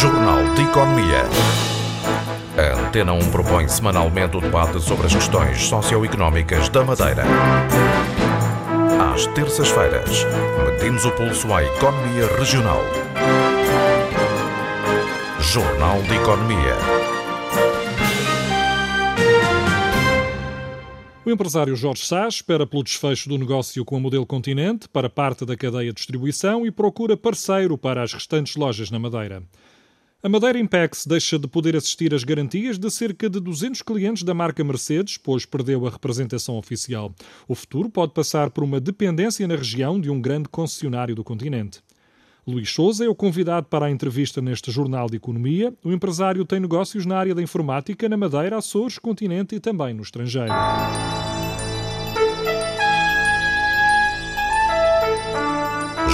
Jornal de Economia. A Antena 1 propõe semanalmente o debate sobre as questões socioeconómicas da Madeira. Às terças-feiras, medimos o pulso à economia regional. Jornal de Economia. O empresário Jorge Sá espera pelo desfecho do negócio com a Modelo Continente para parte da cadeia de distribuição e procura parceiro para as restantes lojas na Madeira. A Madeira Impex deixa de poder assistir às garantias de cerca de 200 clientes da marca Mercedes, pois perdeu a representação oficial. O futuro pode passar por uma dependência na região de um grande concessionário do continente. Luís Souza é o convidado para a entrevista neste Jornal de Economia. O empresário tem negócios na área da informática na Madeira, Açores, continente e também no estrangeiro.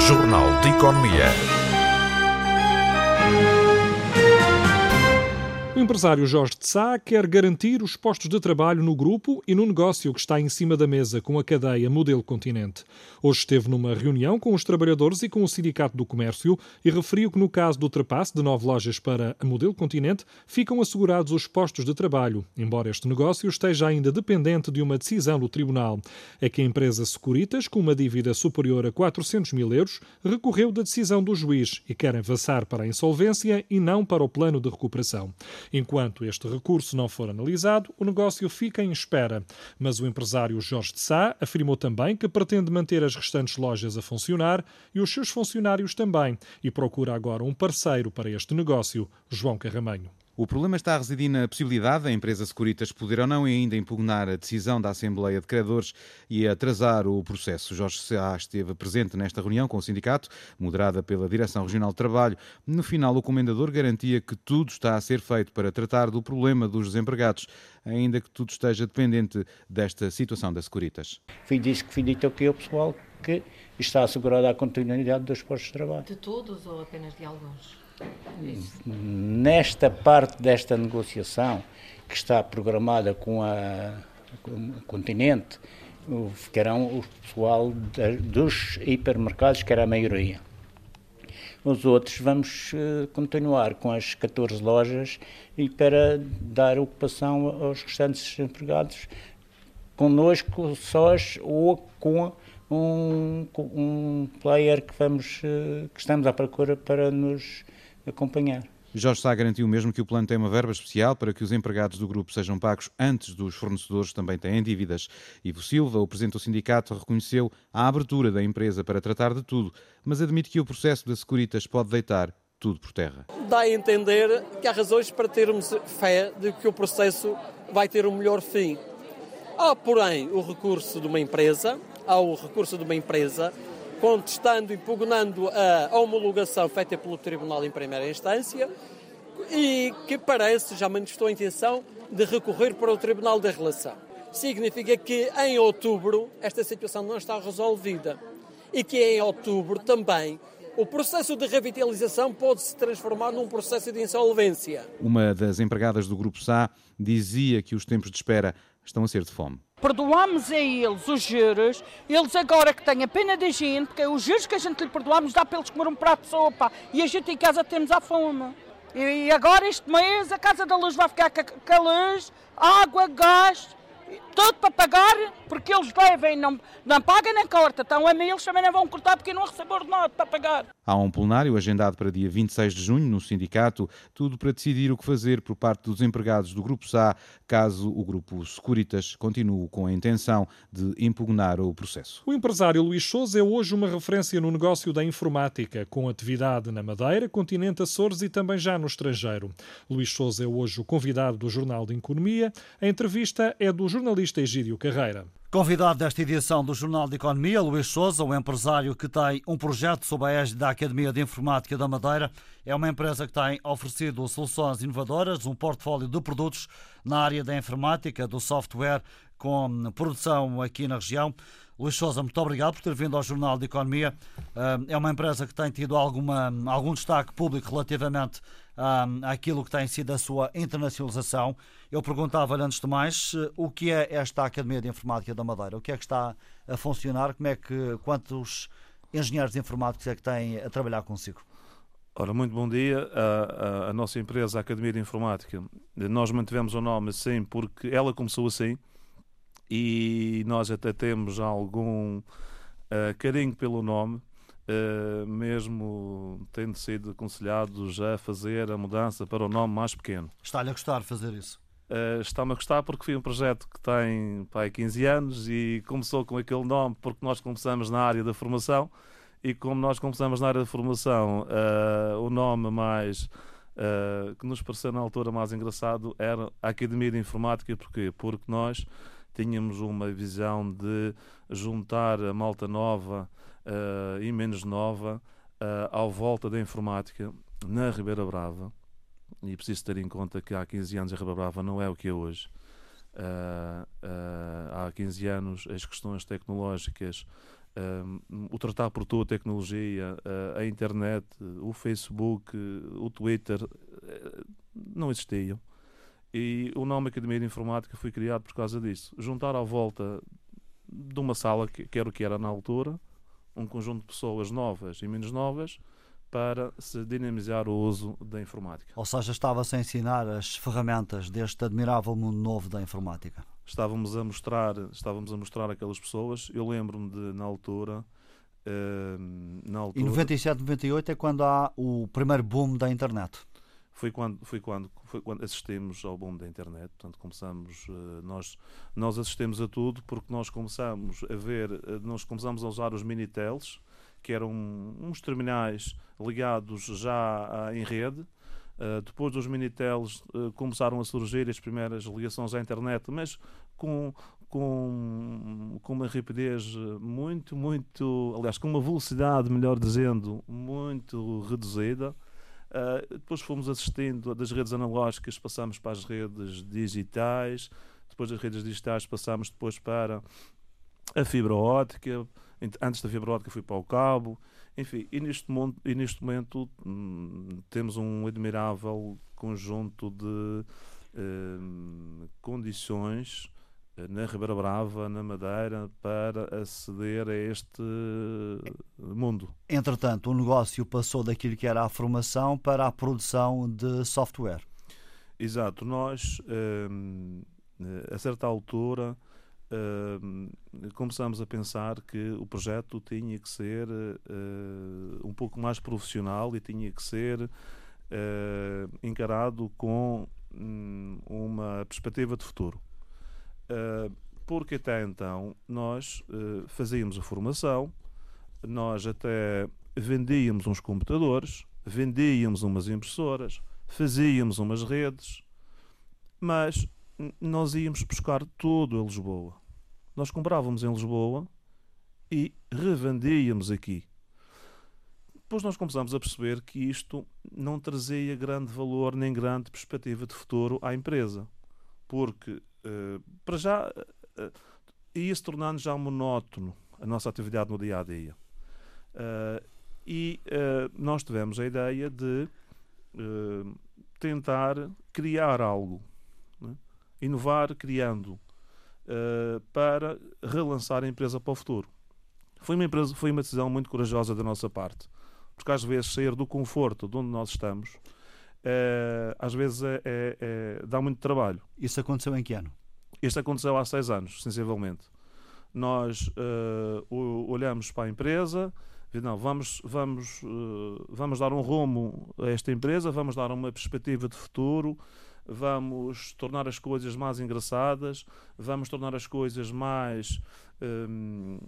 Jornal de Economia. O empresário Jorge de Sá quer garantir os postos de trabalho no grupo e no negócio que está em cima da mesa com a cadeia Modelo Continente. Hoje esteve numa reunião com os trabalhadores e com o Sindicato do Comércio e referiu que no caso do ultrapasse de nove lojas para a Modelo Continente ficam assegurados os postos de trabalho, embora este negócio esteja ainda dependente de uma decisão do Tribunal. É que a empresa Securitas, com uma dívida superior a 400 mil euros, recorreu da decisão do juiz e quer avançar para a insolvência e não para o plano de recuperação. Enquanto este recurso não for analisado, o negócio fica em espera. Mas o empresário Jorge de Sá afirmou também que pretende manter as restantes lojas a funcionar e os seus funcionários também, e procura agora um parceiro para este negócio, João Carramanho. O problema está a residir na possibilidade da empresa Securitas poder ou não ainda impugnar a decisão da Assembleia de Credores e atrasar o processo. Jorge Sá esteve presente nesta reunião com o sindicato, moderada pela Direção Regional de Trabalho. No final, o comendador garantia que tudo está a ser feito para tratar do problema dos desempregados, ainda que tudo esteja dependente desta situação da Securitas. Fui disse que fui dito aqui ao pessoal que está assegurada a continuidade dos postos de trabalho. De todos ou apenas de alguns? Nesta parte desta negociação que está programada com, a, com o continente, ficarão o pessoal dos hipermercados, que era a maioria. Os outros vamos eh, continuar com as 14 lojas e para dar ocupação aos restantes empregados conosco sós ou com um, um player que, vamos, eh, que estamos à procura para nos acompanhar. Jorge Sá garantiu mesmo que o plano tem uma verba especial para que os empregados do grupo sejam pagos antes dos fornecedores que também têm dívidas. Ivo Silva, o presidente do sindicato, reconheceu a abertura da empresa para tratar de tudo, mas admite que o processo da Securitas pode deitar tudo por terra. Dá a entender que há razões para termos fé de que o processo vai ter um melhor fim. Há, porém, o recurso de uma empresa, há o recurso de uma empresa contestando, impugnando a homologação feita pelo Tribunal em primeira instância e que parece já manifestou a intenção de recorrer para o Tribunal da Relação. Significa que em outubro esta situação não está resolvida e que em outubro também o processo de revitalização pode se transformar num processo de insolvência. Uma das empregadas do Grupo SA dizia que os tempos de espera estão a ser de fome. Perdoamos a eles os juros, eles agora que têm a pena da gente, porque os juros que a gente lhe perdoamos dá para eles comer um prato de sopa e a gente em casa temos a fome. E agora este mês a Casa da Luz vai ficar com a luz, água, gás, tudo para pagar, porque eles devem, não, não pagam nem corta. Então a mim eles também não vão cortar porque não recebem ordenado para pagar. Há um plenário agendado para dia 26 de junho no sindicato, tudo para decidir o que fazer por parte dos empregados do Grupo SA, caso o Grupo Securitas continue com a intenção de impugnar o processo. O empresário Luís Souza é hoje uma referência no negócio da informática, com atividade na Madeira, continente Açores e também já no estrangeiro. Luís Souza é hoje o convidado do Jornal de Economia. A entrevista é do jornalista Egídio Carreira. Convidado desta edição do Jornal de Economia, Luís Souza, um empresário que tem um projeto sob a égide da Academia de Informática da Madeira. É uma empresa que tem oferecido soluções inovadoras, um portfólio de produtos na área da informática, do software, com produção aqui na região. Luís Souza, muito obrigado por ter vindo ao Jornal de Economia. É uma empresa que tem tido alguma, algum destaque público relativamente àquilo que tem sido a sua internacionalização. Eu perguntava-lhe, antes de mais, o que é esta Academia de Informática da Madeira? O que é que está a funcionar? Como é que, quantos engenheiros informáticos é que têm a trabalhar consigo? Ora, muito bom dia. A, a, a, nossa empresa, a Academia de Informática, nós mantivemos o nome assim porque ela começou assim e nós até temos algum uh, carinho pelo nome, uh, mesmo tendo sido aconselhados a fazer a mudança para o nome mais pequeno. Está-lhe a gostar fazer isso? Uh, Está-me a gostar porque foi um projeto que tem pai, 15 anos e começou com aquele nome porque nós começamos na área da formação e como nós começamos na área de formação, uh, o nome mais que nos pareceu na altura mais engraçado era Academia de Informática. Porquê? Porque nós tínhamos uma visão de juntar a malta nova uh, e menos nova ao volta da informática na Ribeira Brava. E preciso ter em conta que há 15 anos a Ribeira Brava não é o que é hoje. há 15 anos as questões tecnológicas o tratar por toda a tecnologia, uh, a internet, o Facebook, o Twitter, não existiam. E o nome Academia de Informática foi criado por causa disso. Juntar à volta de uma sala, que, que era o que era na altura, um conjunto de pessoas novas e menos novas, para se dinamizar o uso da informática. Ou seja, estava-se a ensinar as ferramentas deste admirável mundo novo da informática estávamos a mostrar, estávamos a mostrar aquelas pessoas. Eu lembro-me de na altura, uh, na altura. E 97, 98 é quando há o primeiro boom da internet. Foi quando, foi quando, foi quando assistimos ao boom da internet. Portanto, começamos, uh, nós, nós assistimos a tudo porque nós começamos a ver, uh, nós começamos a usar os Minitels, que eram uns terminais ligados já em rede Uh, depois dos Minitels uh, começaram a surgir as primeiras ligações à internet, mas com, com, com uma rapidez muito, muito, aliás, com uma velocidade, melhor dizendo, muito reduzida. Uh, depois fomos assistindo das redes analógicas, passamos para as redes digitais, depois das redes digitais passamos depois para a fibra óptica, antes da fibra óptica fui para o cabo, enfim, e neste, momento, e neste momento hum, temos um admirável conjunto de hum, condições na Ribeira Brava, na Madeira, para aceder a este mundo. Entretanto, o negócio passou daquilo que era a formação para a produção de software. Exato. Nós, hum, a certa altura, Uh, começamos a pensar que o projeto tinha que ser uh, um pouco mais profissional e tinha que ser encarado com um, uma perspectiva de futuro. Porque até então nós fazíamos a formação, nós até vendíamos uns computadores, vendíamos umas impressoras, fazíamos umas redes, mas nós íamos buscar tudo a Lisboa. Nós comprávamos em Lisboa e revendíamos aqui. Depois nós começamos a perceber que isto não trazia grande valor nem grande perspectiva de futuro à empresa. Porque, uh, para já, uh, ia se tornando já monótono a nossa atividade no dia a dia. Uh, e nós tivemos a ideia de tentar criar algo inovar criando para relançar a empresa para o futuro. Foi uma, empresa, foi uma decisão muito corajosa da nossa parte, porque às vezes sair do conforto de onde nós estamos, uh, às vezes é, é, é, dá muito trabalho. Isso aconteceu em que ano? Isto aconteceu há seis anos, sensivelmente. Nós uh, olhamos para a empresa, não, vamos, vamos, vamos dar um rumo a esta empresa, vamos dar uma perspectiva de futuro, vamos tornar as coisas mais engraçadas, vamos tornar as coisas mais, um,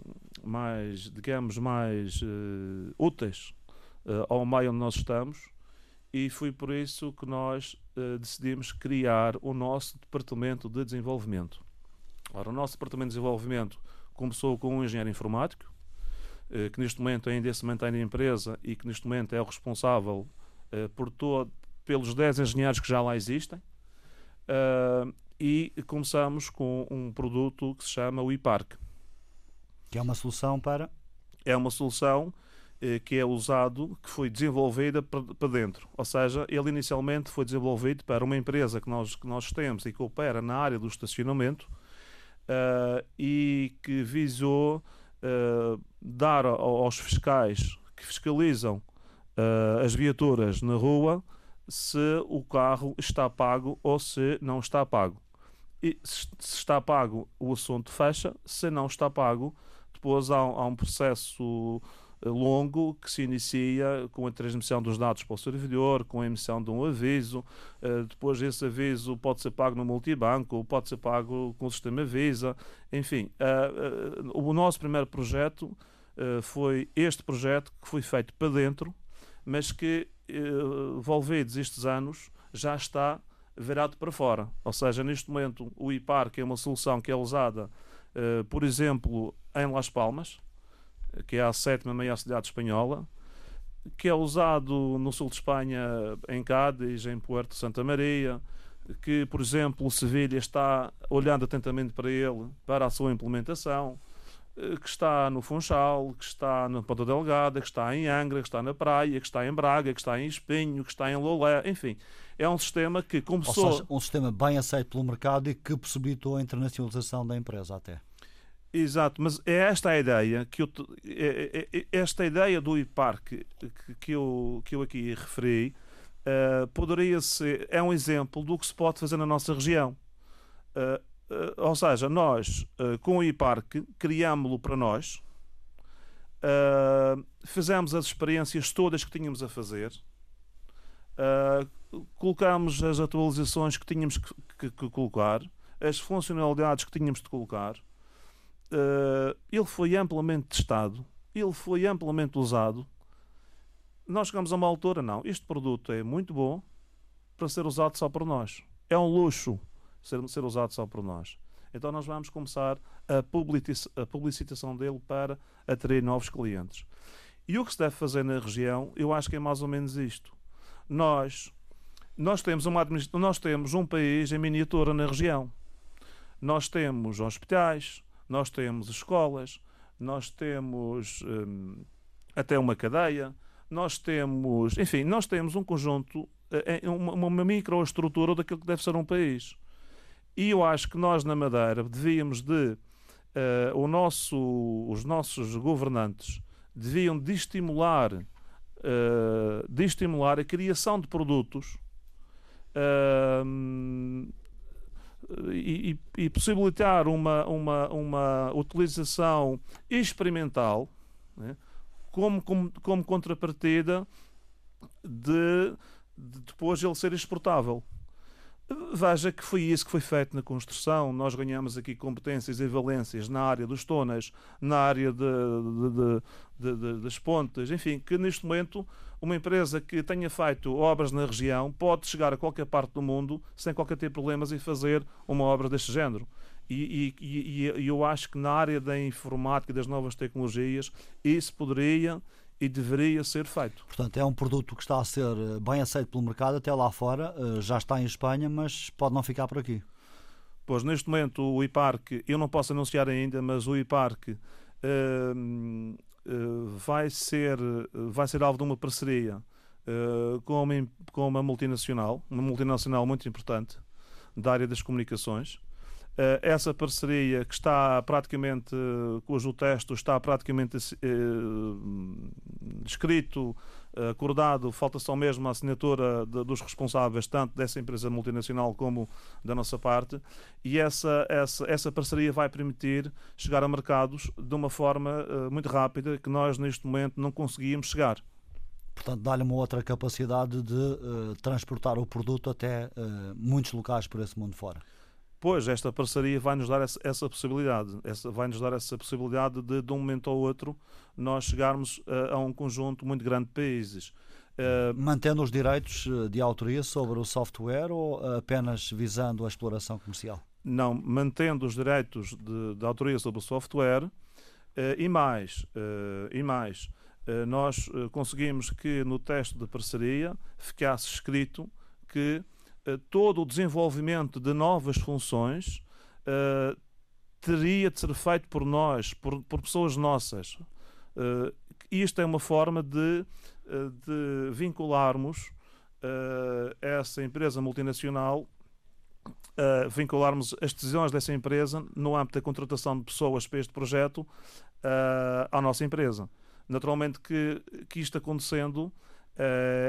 mais digamos, mais uh, úteis uh, ao meio onde nós estamos. E foi por isso que nós uh, decidimos criar o nosso departamento de desenvolvimento. Ora, o nosso departamento de desenvolvimento começou com um engenheiro informático, que neste momento ainda se mantém na empresa e que neste momento é o responsável por todo, pelos 10 engenheiros que já lá existem. Uh, e começamos com um produto que se chama o iPark. Que é uma solução para? É uma solução que é usado, que foi desenvolvida para dentro. Ou seja, ele inicialmente foi desenvolvido para uma empresa que nós, que nós temos e que opera na área do estacionamento uh, e que visou uh, dar aos fiscais que fiscalizam as viaturas na rua se o carro está pago ou se não está pago. E se está pago, o assunto fecha, se não está pago, depois há, há um processo longo que se inicia com a transmissão dos dados para o servidor, com a emissão de um aviso. Uh, depois, esse aviso pode ser pago no multibanco, pode ser pago com o sistema Visa. Enfim, uh, uh, o nosso primeiro projeto foi este projeto que foi feito para dentro, mas que, envolvidos estes anos, já está virado para fora. Ou seja, neste momento, o IPAR, que é uma solução que é usada, por exemplo, em Las Palmas, que é a sétima maior cidade espanhola, que é usado no sul de Espanha, em Cádiz, em Puerto Santa Maria, que, por exemplo, Sevilha está olhando atentamente para ele, para a sua implementação, eh, que está no Funchal, que está na Ponta Delgada, que está em Angra, que está na Praia, que está em Braga, que está em Espinho, que está em Lolé, enfim. É um sistema que começou... Ou seja, um sistema bem aceito pelo mercado e que possibilitou a internacionalização da empresa até. Exato, mas é esta a ideia que eu, é, é, é esta ideia do IPAR que, que, eu, que eu aqui referi uh, poderia ser é um exemplo do que se pode fazer na nossa região. Uh, uh, ou seja, nós com o IPARC criámo-lo para nós, fizemos as experiências todas que tínhamos a fazer, colocamos as atualizações que tínhamos que, que, que colocar, as funcionalidades que tínhamos de colocar uh, ele foi amplamente testado, ele foi amplamente usado. Nós chegamos a uma altura, não, este produto é muito bom para ser usado só por nós. É um luxo ser, ser usado só por nós. Então nós vamos começar a, a publicitação dele para atrair novos clientes. E o que se deve fazer na região, eu acho que é mais ou menos isto. Nós, nós, temos, uma nós temos um país em miniatura na região. Nós temos hospitais, nós temos escolas, nós temos hum, até uma cadeia, nós temos, enfim, nós temos um conjunto, eh, uma, uma microestrutura daquilo que deve ser um país. E eu acho que nós na Madeira devíamos de, uh, o nosso, os nossos governantes deviam de estimular, uh, de estimular a criação de produtos uh, e, e, possibilitar uma, uma, uma utilização experimental né, como, como, como contrapartida de, de depois ele ser exportável. Veja que foi isso que foi feito na construção. Nós ganhamos aqui competências e valências na área dos tonas, na área de, de, de, das pontes, enfim, que neste momento uma empresa que tenha feito obras na região pode chegar a qualquer parte do mundo sem qualquer tipo de problemas e fazer uma obra deste género. E, e, e, eu acho que na área da informática e das novas tecnologias isso poderia e deveria ser feito. Portanto, é um produto que está a ser eh, bem aceito pelo mercado até lá fora, eh, já está em Espanha, mas pode não ficar por aqui. Pois, neste momento, o IPARC, eu não posso anunciar ainda, mas o IPARC uh, uh, vai, ser, vai ser alvo de uma parceria uh, com, uma, com uma multinacional, uma multinacional muito importante da área das comunicações, eh, essa parceria que está praticamente, cujo texto está praticamente uh, escrito, acordado, falta só mesmo a assinatura de, dos responsáveis, tanto dessa empresa multinacional como da nossa parte, e essa, essa, essa parceria vai permitir chegar a mercados de uma forma uh, muito rápida que nós neste momento não conseguíamos chegar. Portanto, dá-lhe uma outra capacidade de uh, transportar o produto até muitos locais por esse mundo fora. Pois, esta parceria vai-nos dar essa, essa possibilidade, vai-nos dar essa possibilidade de, de um momento ao outro, nós chegarmos uh, a um conjunto muito grande de países. Uh, Mantendo os direitos eh, de autoria sobre o software ou apenas visando a exploração comercial? Não, mantendo os direitos de, de autoria sobre o software uh, e mais, e mais nós conseguimos que no teste de parceria ficasse escrito que todo o desenvolvimento de novas funções uh, teria de ser feito por nós, por, por pessoas nossas. Uh, isto é uma forma de, de vincularmos uh, essa empresa multinacional, uh, vincularmos as decisões dessa empresa no âmbito da contratação de pessoas para este projeto à nossa empresa. Naturalmente que, que isto acontecendo,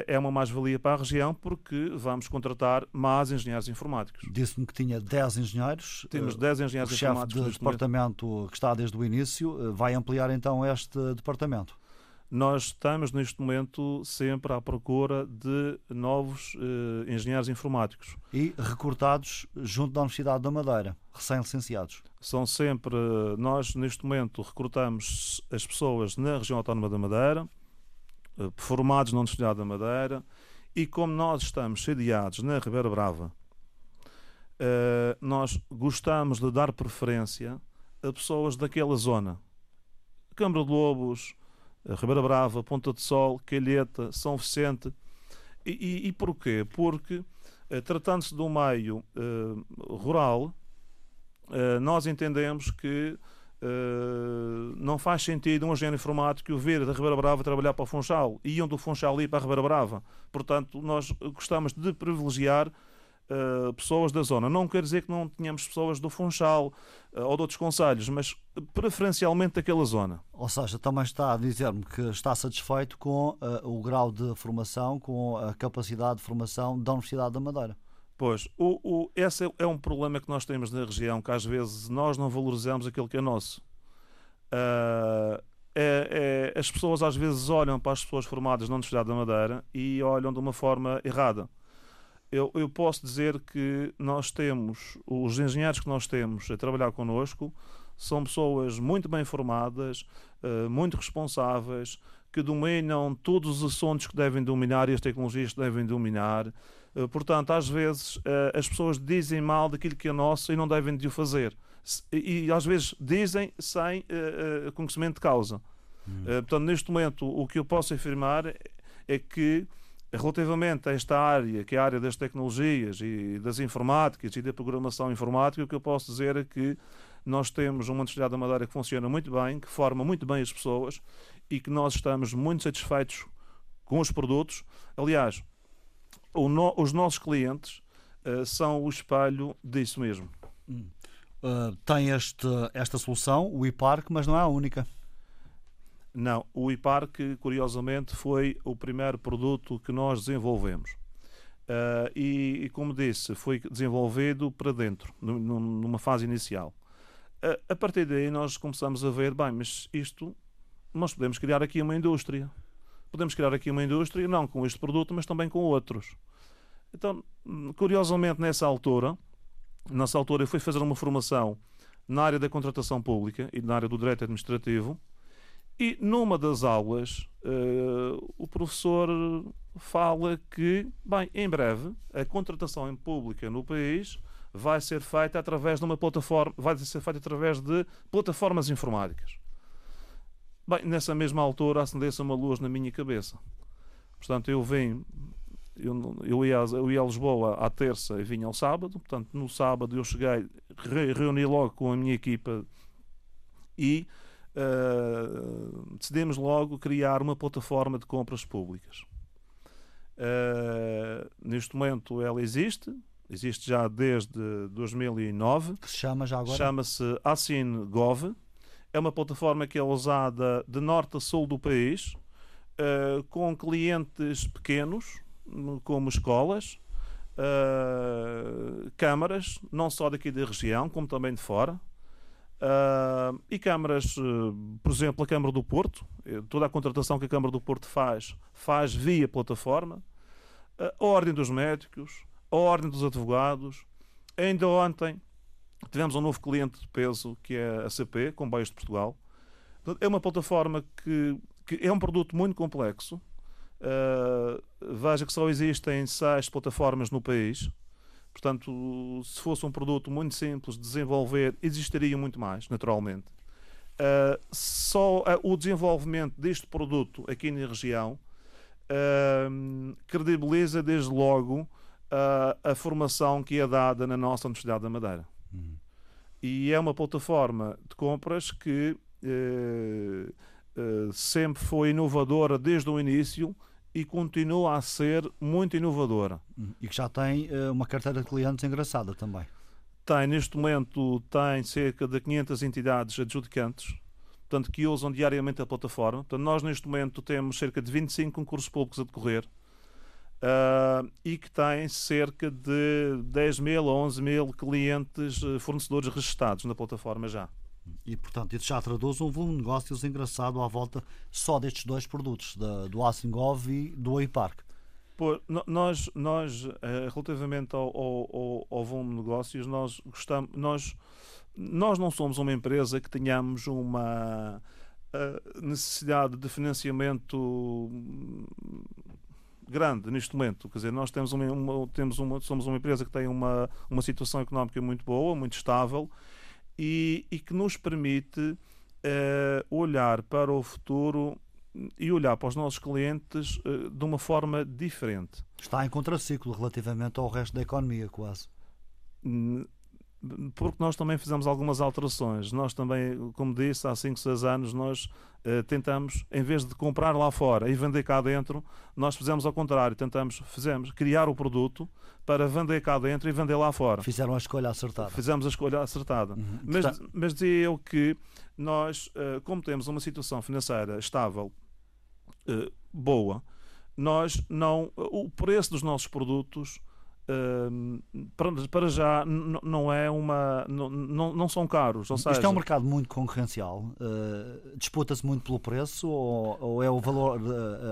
é uma mais-valia para a região porque vamos contratar mais engenheiros informáticos. Disse-me que tinha 10 engenheiros. Temos 10 engenheiros o informáticos. O chefe de departamento momento. que está desde o início vai ampliar então este departamento? Nós estamos neste momento sempre à procura de novos engenheiros informáticos. E recrutados junto da Universidade da Madeira, recém-licenciados. São sempre, nós neste momento recrutamos as pessoas na região autónoma da Madeira, formados na Universidade da Madeira, e como nós estamos sediados na Ribeira Brava, uh, nós gostamos de dar preferência a pessoas daquela zona. Câmara de Lobos, Ribeira Brava, Ponta de Sol, Calheta, São Vicente. E, e, e porquê? Porque, eh, tratando-se de um meio uh, rural, uh, nós entendemos que uh, não faz sentido um engenheiro informático vir da Ribeira Brava trabalhar para o Funchal e iam do Funchal ir para a Ribeira Brava. Portanto, nós gostamos de privilegiar uh, pessoas da zona. Não quer dizer que não tenhamos pessoas do Funchal uh, ou de outros conselhos, mas preferencialmente daquela zona. Ou seja, também está a dizer-me que está satisfeito com o grau de formação, com a capacidade de formação da Universidade da Madeira. Pois, o, o, esse é um problema que nós temos na região, que às vezes nós não valorizamos aquilo que é nosso. Uh, é, é, as pessoas às vezes olham para as pessoas formadas na Universidade da Madeira e olham de uma forma errada eu, eu posso dizer que nós temos, os engenheiros que nós temos a trabalhar connosco, são pessoas muito bem formadas, uh, muito responsáveis, que dominam todos os assuntos que devem dominar e as tecnologias que devem dominar. Uh, portanto, às vezes uh, as pessoas dizem mal daquilo que é nosso e não devem de o fazer. E, e às vezes dizem sem conhecimento de causa. Hum. portanto, neste momento, o que eu posso afirmar é que Relativamente a esta área, que é a área das tecnologias e das informáticas e da programação informática, o que eu posso dizer é que nós temos uma Universidade da Madeira que funciona muito bem, que forma muito bem as pessoas e que nós estamos muito satisfeitos com os produtos. Aliás, no, os nossos clientes uh, são o espelho disso mesmo. Uh, tem este, esta solução, o iPark, mas não é a única. Não, o IPARC, curiosamente, foi o primeiro produto que nós desenvolvemos. Uh, e, como disse, foi desenvolvido para dentro, numa fase inicial. A partir daí, nós começamos a ver: bem, mas isto, nós podemos criar aqui uma indústria. Podemos criar aqui uma indústria, não com este produto, mas também com outros. Então, curiosamente, nessa altura, nessa altura, eu fui fazer uma formação na área da contratação pública e na área do direito administrativo e numa das aulas, uh, o professor fala que, bem, em breve, a contratação em pública no país vai ser feita através de uma plataforma, vai ser feita através de plataformas informáticas. Bem, nessa mesma altura acendeu-se uma luz na minha cabeça. Portanto, eu vim, eu, eu, ia, eu ia a Lisboa à terça e vinha ao sábado. Portanto, no sábado eu cheguei, reuni logo com a minha equipa e uh, decidimos logo criar uma plataforma de compras públicas. Uh, neste momento ela existe, existe já desde 2009. Que se chama já agora? Chama-se AssinGov. É uma plataforma que é usada de norte a sul do país, uh, com clientes pequenos, como escolas, uh, câmaras, não só daqui da região, como também de fora. Uh, e câmaras, por exemplo, a Câmara do Porto, toda a contratação que a Câmara do Porto faz, faz via plataforma, a Ordem dos Médicos, a Ordem dos Advogados. Ainda ontem tivemos um novo cliente de peso que é a CP, Comboios de Portugal. É uma plataforma que, que é um produto muito complexo. veja que só existem seis plataformas no país Portanto, se fosse um produto muito simples de desenvolver, existiria muito mais, naturalmente. Uh, só uh, o desenvolvimento deste produto aqui na região uh, credibiliza desde logo a formação que é dada na nossa Universidade da Madeira. E é uma plataforma de compras que sempre foi inovadora desde o início e continua a ser muito inovadora. E que já tem uh, uma carteira de clientes engraçada também. Tem, neste momento, tem cerca de 500 entidades adjudicantes. portanto, que usam diariamente a plataforma. Portanto, nós neste momento temos cerca de 25 concursos públicos a decorrer uh, e que têm cerca de 10 mil ou 11 mil clientes, uh, fornecedores registados na plataforma já. E, portanto, isso já traduz um volume de negócios engraçado à volta só destes dois produtos, da, do Assingov e do iPark. Pô, nós, nós eh, relativamente ao, ao, ao, volume de negócios, nós gostamos, nós, nós não somos uma empresa que tenhamos uma eh, necessidade de financiamento grande neste momento. Quer dizer, nós temos uma, uma, temos uma, somos uma empresa que tem uma, uma situação económica muito boa, muito estável e, e que nos permite uh, olhar para o futuro e olhar para os nossos clientes uh, de uma forma diferente. Está em contraciclo relativamente ao resto da economia, quase porque nós também fizemos algumas alterações. Nós também, como disse, há 5, 6 anos, nós uh, tentamos, em vez de comprar lá fora e vender cá dentro, nós fizemos ao contrário. Tentamos, fizemos criar o produto para vender cá dentro e vender lá fora. Fizeram a escolha acertada. Fizemos a escolha acertada. Uhum. Mas, mas dizia eu que nós, uh, como temos uma situação financeira estável, uh, boa, nós não. O preço dos nossos produtos para, já não é uma não, não, são caros ou seja, isto é um mercado muito concorrencial uh, disputa-se muito pelo preço ou, ou, é o valor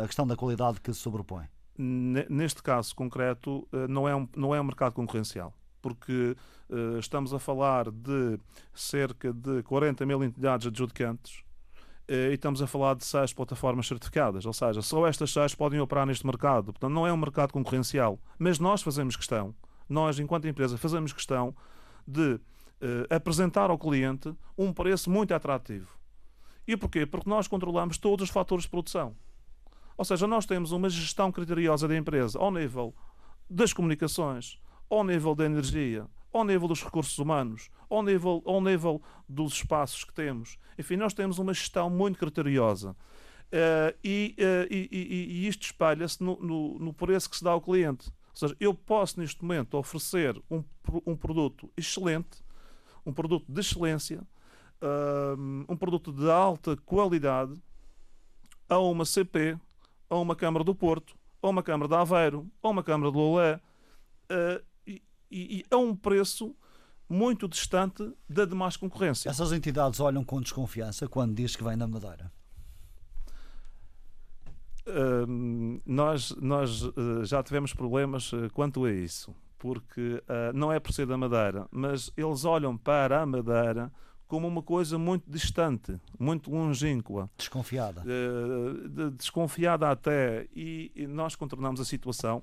a questão da qualidade que se sobrepõe? Neste caso concreto uh, não é um, não é um mercado concorrencial porque uh, estamos a falar de cerca de 40 mil entidades adjudicantes e estamos a falar de seis plataformas certificadas, ou seja, só estas seis podem operar neste mercado. Portanto, não é um mercado concorrencial. Mas nós fazemos questão, nós, enquanto empresa, fazemos questão de eh, apresentar ao cliente um preço muito atrativo. E porquê? Porque nós controlamos todos os fatores de produção. Ou seja, nós temos uma gestão criteriosa da empresa ao nível das comunicações, ao nível da energia, ao nível dos recursos humanos, ao nível, ao nível dos espaços que temos. Enfim, nós temos uma gestão muito criteriosa. Uh, e, uh, e, e, e, isto espalha-se no, no, no, preço que se dá ao cliente. Ou seja, eu posso neste momento oferecer um, um produto excelente, um produto de excelência, uh, um produto de alta qualidade a uma CP, a uma Câmara do Porto, a uma Câmara de Aveiro, a uma Câmara de Lolé, e, e a um preço muito distante da demais concorrência. Essas entidades olham com desconfiança quando diz que vem da Madeira? Uh, nós nós uh, já tivemos problemas uh, quanto a isso, porque ah, não é por ser da Madeira, mas eles olham para a Madeira como uma coisa muito distante, muito longínqua. Desconfiada. desconfiada até. E, e nós contornamos a situação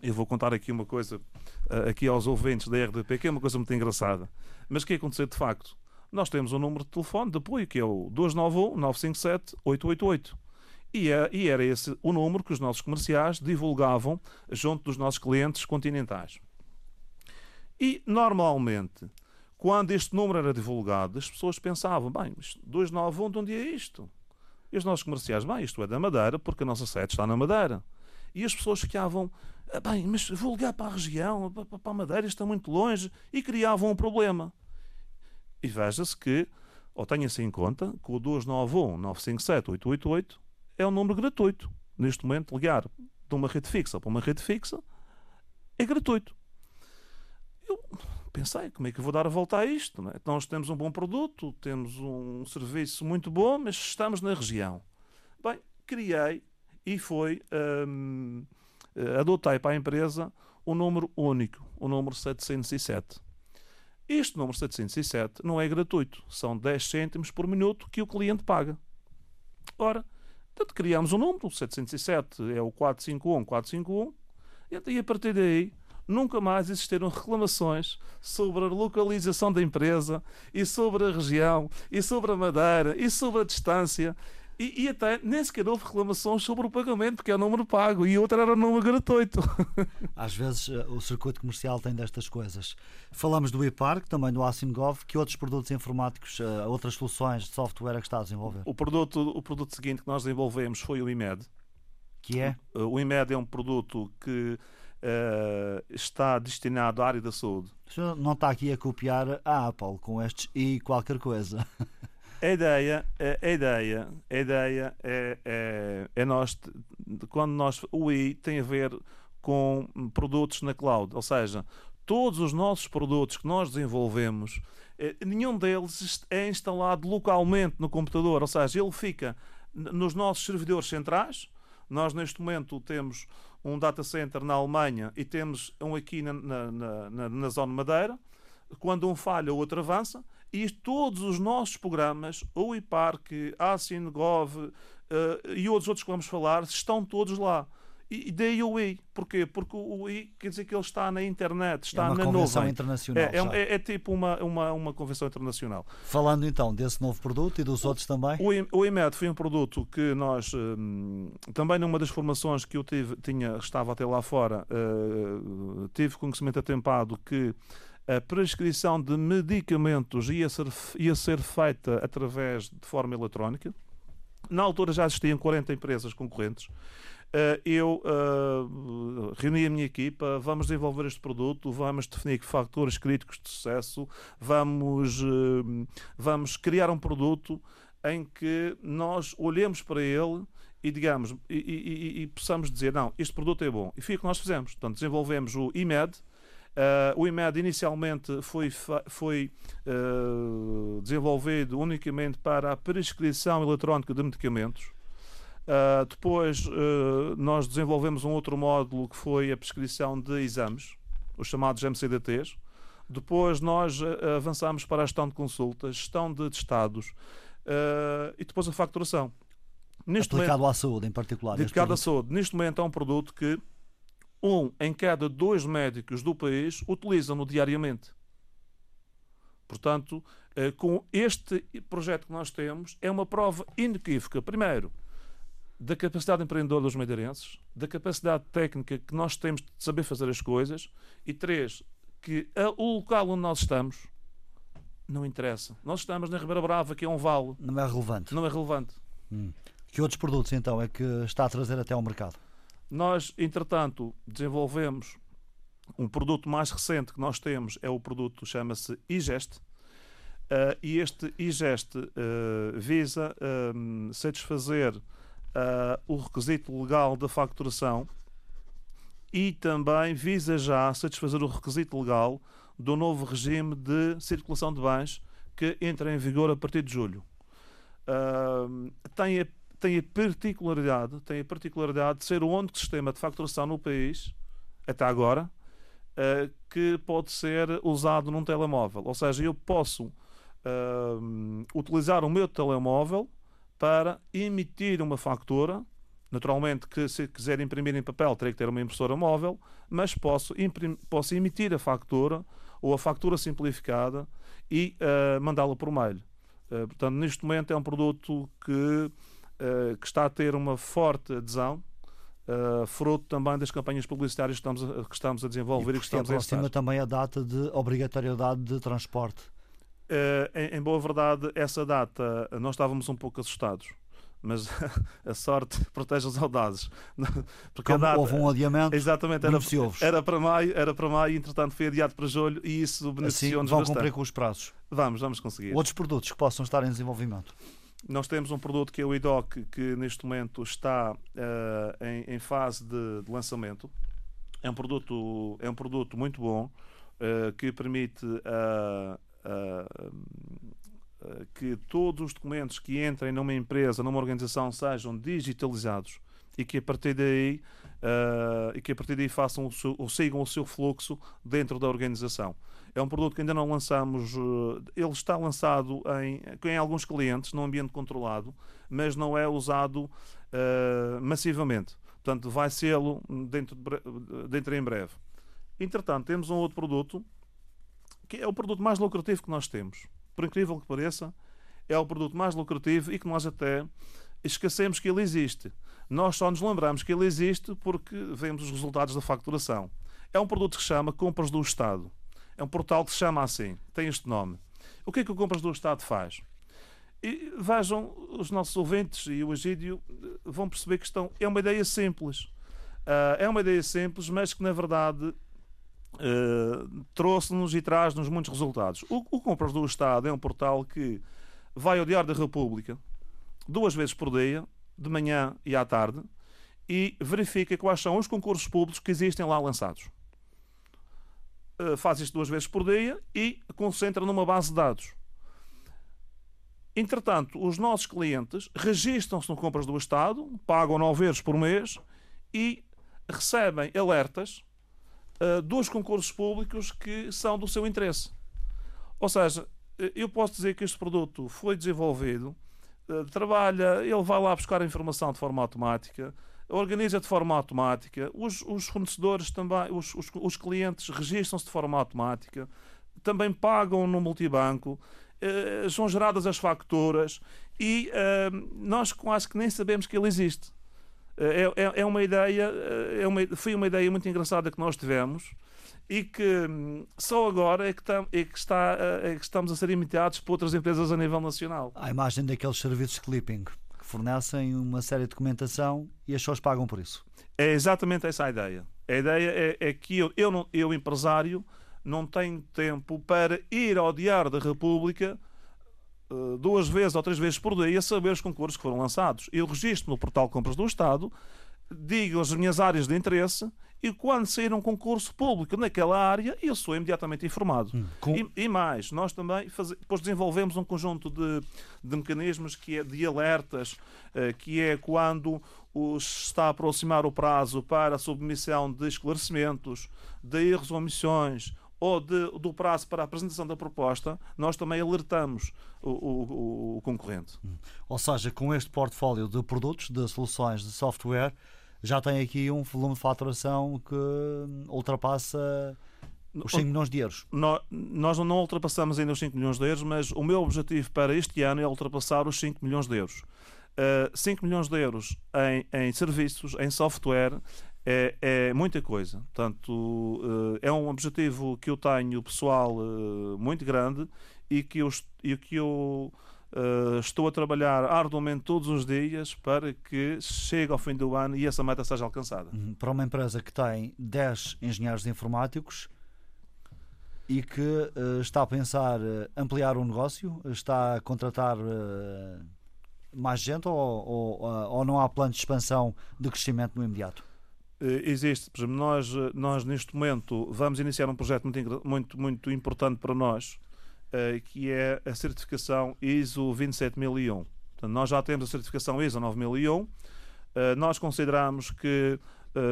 eu vou contar aqui uma coisa uh, aqui aos ouvintes da RDP, que é uma coisa muito engraçada. Mas o que aconteceu de facto? Nós temos um número de telefone de apoio, que é o 291 957 888. E, é, e era esse o número que os nossos comerciais divulgavam junto dos nossos clientes continentais. E, normalmente, quando este número era divulgado, as pessoas pensavam, bem, 291, de onde é isto? E os nossos comerciais, bem, isto é da Madeira, porque a nossa sede está na Madeira. E as pessoas ficavam bem, mas vou ligar para a região, para a Madeira, está muito longe, e criavam um problema. E veja-se que, ou tenha-se em conta, que o 291 957 888 é um número gratuito. Neste momento, ligar de uma rede fixa para uma rede fixa é gratuito. Eu pensei, como é que eu vou dar a volta a isto? É? Nós temos um bom produto, temos um serviço muito bom, mas estamos na região. Bem, criei e foi. Hum, adotei para a empresa o número único, o número 707. Este número 707 não é gratuito, são 10 cêntimos por minuto que o cliente paga. Ora, portanto, criamos um número, o 707 é o 451 451, e a partir daí nunca mais existiram reclamações sobre a localização da empresa e sobre a região e sobre a madeira e sobre a distância e, e, até nem sequer houve reclamações sobre o pagamento, porque é o número pago e outro era o número gratuito. Às vezes eh, o circuito comercial tem destas coisas. Falamos do ePark, também do Asingov, que outros produtos informáticos, eh, outras soluções de software é que está a desenvolver? O produto, o produto seguinte que nós desenvolvemos foi o IMED. Que é? O IMED é um produto que uh, está destinado à área da saúde. O senhor não está aqui a copiar a Apple com estes e qualquer coisa. A ideia, a ideia, a ideia é, é, é nós, quando nós, o I tem a ver com produtos na cloud, ou seja, todos os nossos produtos que nós desenvolvemos, eh, nenhum deles é instalado localmente no computador, ou seja, ele fica nos nossos servidores centrais. Nós, neste momento, temos um data center na Alemanha e temos um aqui na, na, na, na zona Madeira. Quando um falha, o outro avança. E todos os nossos programas, o IPARC, a Asingov uh, e outros outros que vamos falar, estão todos lá. E daí o I. Porquê? Porque o I quer dizer que ele está na internet, está é uma na convenção nuvem. internacional. É, é, é, é, tipo uma, uma, uma convenção internacional. Falando então desse novo produto e dos outros também? O, o IMED foi um produto que nós, hum, também numa das formações que eu tive, tinha, estava até lá fora, uh, tive conhecimento atempado que a prescrição de medicamentos ia ser, ia ser feita através de forma eletrónica. Na altura já existiam 40 empresas concorrentes. Eh, eu uh, reuni a minha equipa, vamos desenvolver este produto, vamos definir fatores críticos de sucesso, vamos, uh, vamos criar um produto em que nós olhemos para ele e digamos e, e, e, possamos dizer não, este produto é bom. E foi o que nós fizemos. Portanto, desenvolvemos o IMED. Uh, o IMED inicialmente foi, foi uh, desenvolvido unicamente para a prescrição eletrónica de medicamentos. Uh, depois nós desenvolvemos um outro módulo que foi a prescrição de exames, os chamados MCDTs. Depois nós avançamos para a gestão de consultas, gestão de testados e depois a facturação. Neste Aplicado momento, à saúde em particular. Aplicado à saúde. Neste momento é um produto que um em cada dois médicos do país utilizam-no diariamente. Portanto, com este projeto que nós temos, é uma prova inequívoca. Primeiro, da capacidade empreendedora dos madeirenses, da capacidade técnica que nós temos de saber fazer as coisas e três, que o local onde nós estamos não interessa. Nós estamos na Ribeira Brava, que é um vale. Não é relevante. Não é relevante. Hum. Que outros produtos então é que está a trazer até ao mercado? Nós, entretanto, desenvolvemos um produto mais recente que nós temos, é o produto chama-se iGest. Uh, e este iGest uh, visa uh, satisfazer o requisito legal da facturação e também visa já satisfazer o requisito legal do novo regime de circulação de bens que entra em vigor a partir de julho. Uh, tem, tem a particularidade, tem a particularidade de ser o único sistema de facturação no país, até agora, uh, que pode ser usado num telemóvel. Ou seja, eu posso uh, utilizar o meu telemóvel para emitir uma fatura. Naturalmente que se quiser imprimir em papel terei que ter uma impressora móvel, mas posso, posso emitir a fatura ou a fatura simplificada e uh, mandá-la por mail. Portanto, neste momento é um produto que, que está a ter uma forte adesão, Uh, fruto também das campanhas publicitárias que estamos a, que estamos a desenvolver e, e que estamos a aproxima também a data de obrigatoriedade de transporte. Uh, em, em, boa verdade, essa data nós estávamos um pouco assustados. Mas a sorte protege os audazes. Porque data, houve um adiamento. Exatamente, era, era, para maio, era para maio, entretanto foi adiado para julho e isso beneficiou-nos assim, vão bastante. cumprir com os prazos. Vamos, vamos conseguir. Outros produtos que possam estar em desenvolvimento? Nós temos um produto que é o IDOC, que neste momento está uh, em, em, fase de, de, lançamento. É um produto, é um produto muito bom uh, que permite que todos os documentos que entrem numa empresa, numa organização, sejam digitalizados e que a partir daí uh, e que a partir daí façam seu, ou sigam o seu fluxo dentro da organização. É um produto que ainda não lançamos, uh, ele está lançado em, em alguns clientes, num ambiente controlado, mas não é usado uh, massivamente. Portanto, vai ser dentro, de, dentro em breve. Entretanto, temos um outro produto que é o produto mais lucrativo que nós temos. Por incrível que pareça, é o produto mais lucrativo e que nós até esquecemos que ele existe. Nós só nos lembramos que ele existe porque vemos os resultados da facturação. É um produto que se chama Compras do Estado. É um portal que se chama assim, tem este nome. O que é que o Compras do Estado faz? E vejam, os nossos ouvintes e o Egídio vão perceber que estão, é uma ideia simples. Uh, é uma ideia simples, mas que na verdade Uh, trouxe-nos e traz-nos muitos resultados. O, o, Compras do Estado é um portal que vai ao Diário da República duas vezes por dia, de manhã e à tarde, e verifica quais são os concursos públicos que existem lá lançados. Uh, faz isto duas vezes por dia e concentra numa base de dados. Entretanto, os nossos clientes registram-se no Compras do Estado, pagam 9 euros por mês e recebem alertas uh, dos concursos públicos que são do seu interesse. Ou seja, eu posso dizer que este produto foi desenvolvido, trabalha, ele vai lá buscar a informação de forma automática, organiza de forma automática, os, os fornecedores também, os, os, os clientes registram-se de forma automática, também pagam no multibanco, uh, são geradas as facturas e uh, nós quase que nem sabemos que ele existe. É, é, é, uma ideia, é uma, foi uma ideia muito engraçada que nós tivemos e que hum, só agora é que, tam, é, que está, é que estamos a ser imitados por outras empresas a nível nacional. A imagem daqueles serviços de clipping que fornecem uma série de documentação e as pessoas pagam por isso. É exatamente essa a ideia. A ideia é, é que eu, eu, não, eu, empresário, não tenho tempo para ir ao Diário da República eh, duas vezes ou três vezes por dia saber os concursos que foram lançados. Eu registro no portal Compras do Estado, digo as minhas áreas de interesse e quando sair um concurso público naquela área, eu sou imediatamente informado. Hum, com... e, e, mais, nós também faz... depois desenvolvemos um conjunto de, de mecanismos que é de alertas, uh, que é quando os, está a aproximar o prazo para a submissão de esclarecimentos, de erros ou omissões, ou de, do prazo para a apresentação da proposta, nós também alertamos o, o, o, concorrente. Hum. Ou seja, com este portfólio de produtos, de soluções de software, já tem aqui um volume de faturação que ultrapassa os 5 milhões de euros. Nós não ultrapassamos ainda os 5 milhões de euros, mas o meu objetivo para este ano é ultrapassar os 5 milhões de euros. Uh, 5 milhões de euros em, em serviços, em software, é, é muita coisa. Portanto, eh, é um objetivo que eu tenho pessoal eh, muito grande e que eu, e que eu uh, estou a trabalhar arduamente todos os dias para que chegue ao fim do ano e essa meta seja alcançada. Uhum. Para uma empresa que tem 10 engenheiros informáticos e que uh, está a pensar ampliar o negócio, está a contratar uh, mais gente ou, ou, ou não há plano de expansão de crescimento no imediato? Eh, existe, por exemplo, nós, eh, nós neste momento vamos iniciar um projeto muito, muito, muito importante para nós, eh, que é a certificação ISO 27001. Portanto, nós já temos a certificação ISO 9001, nós consideramos que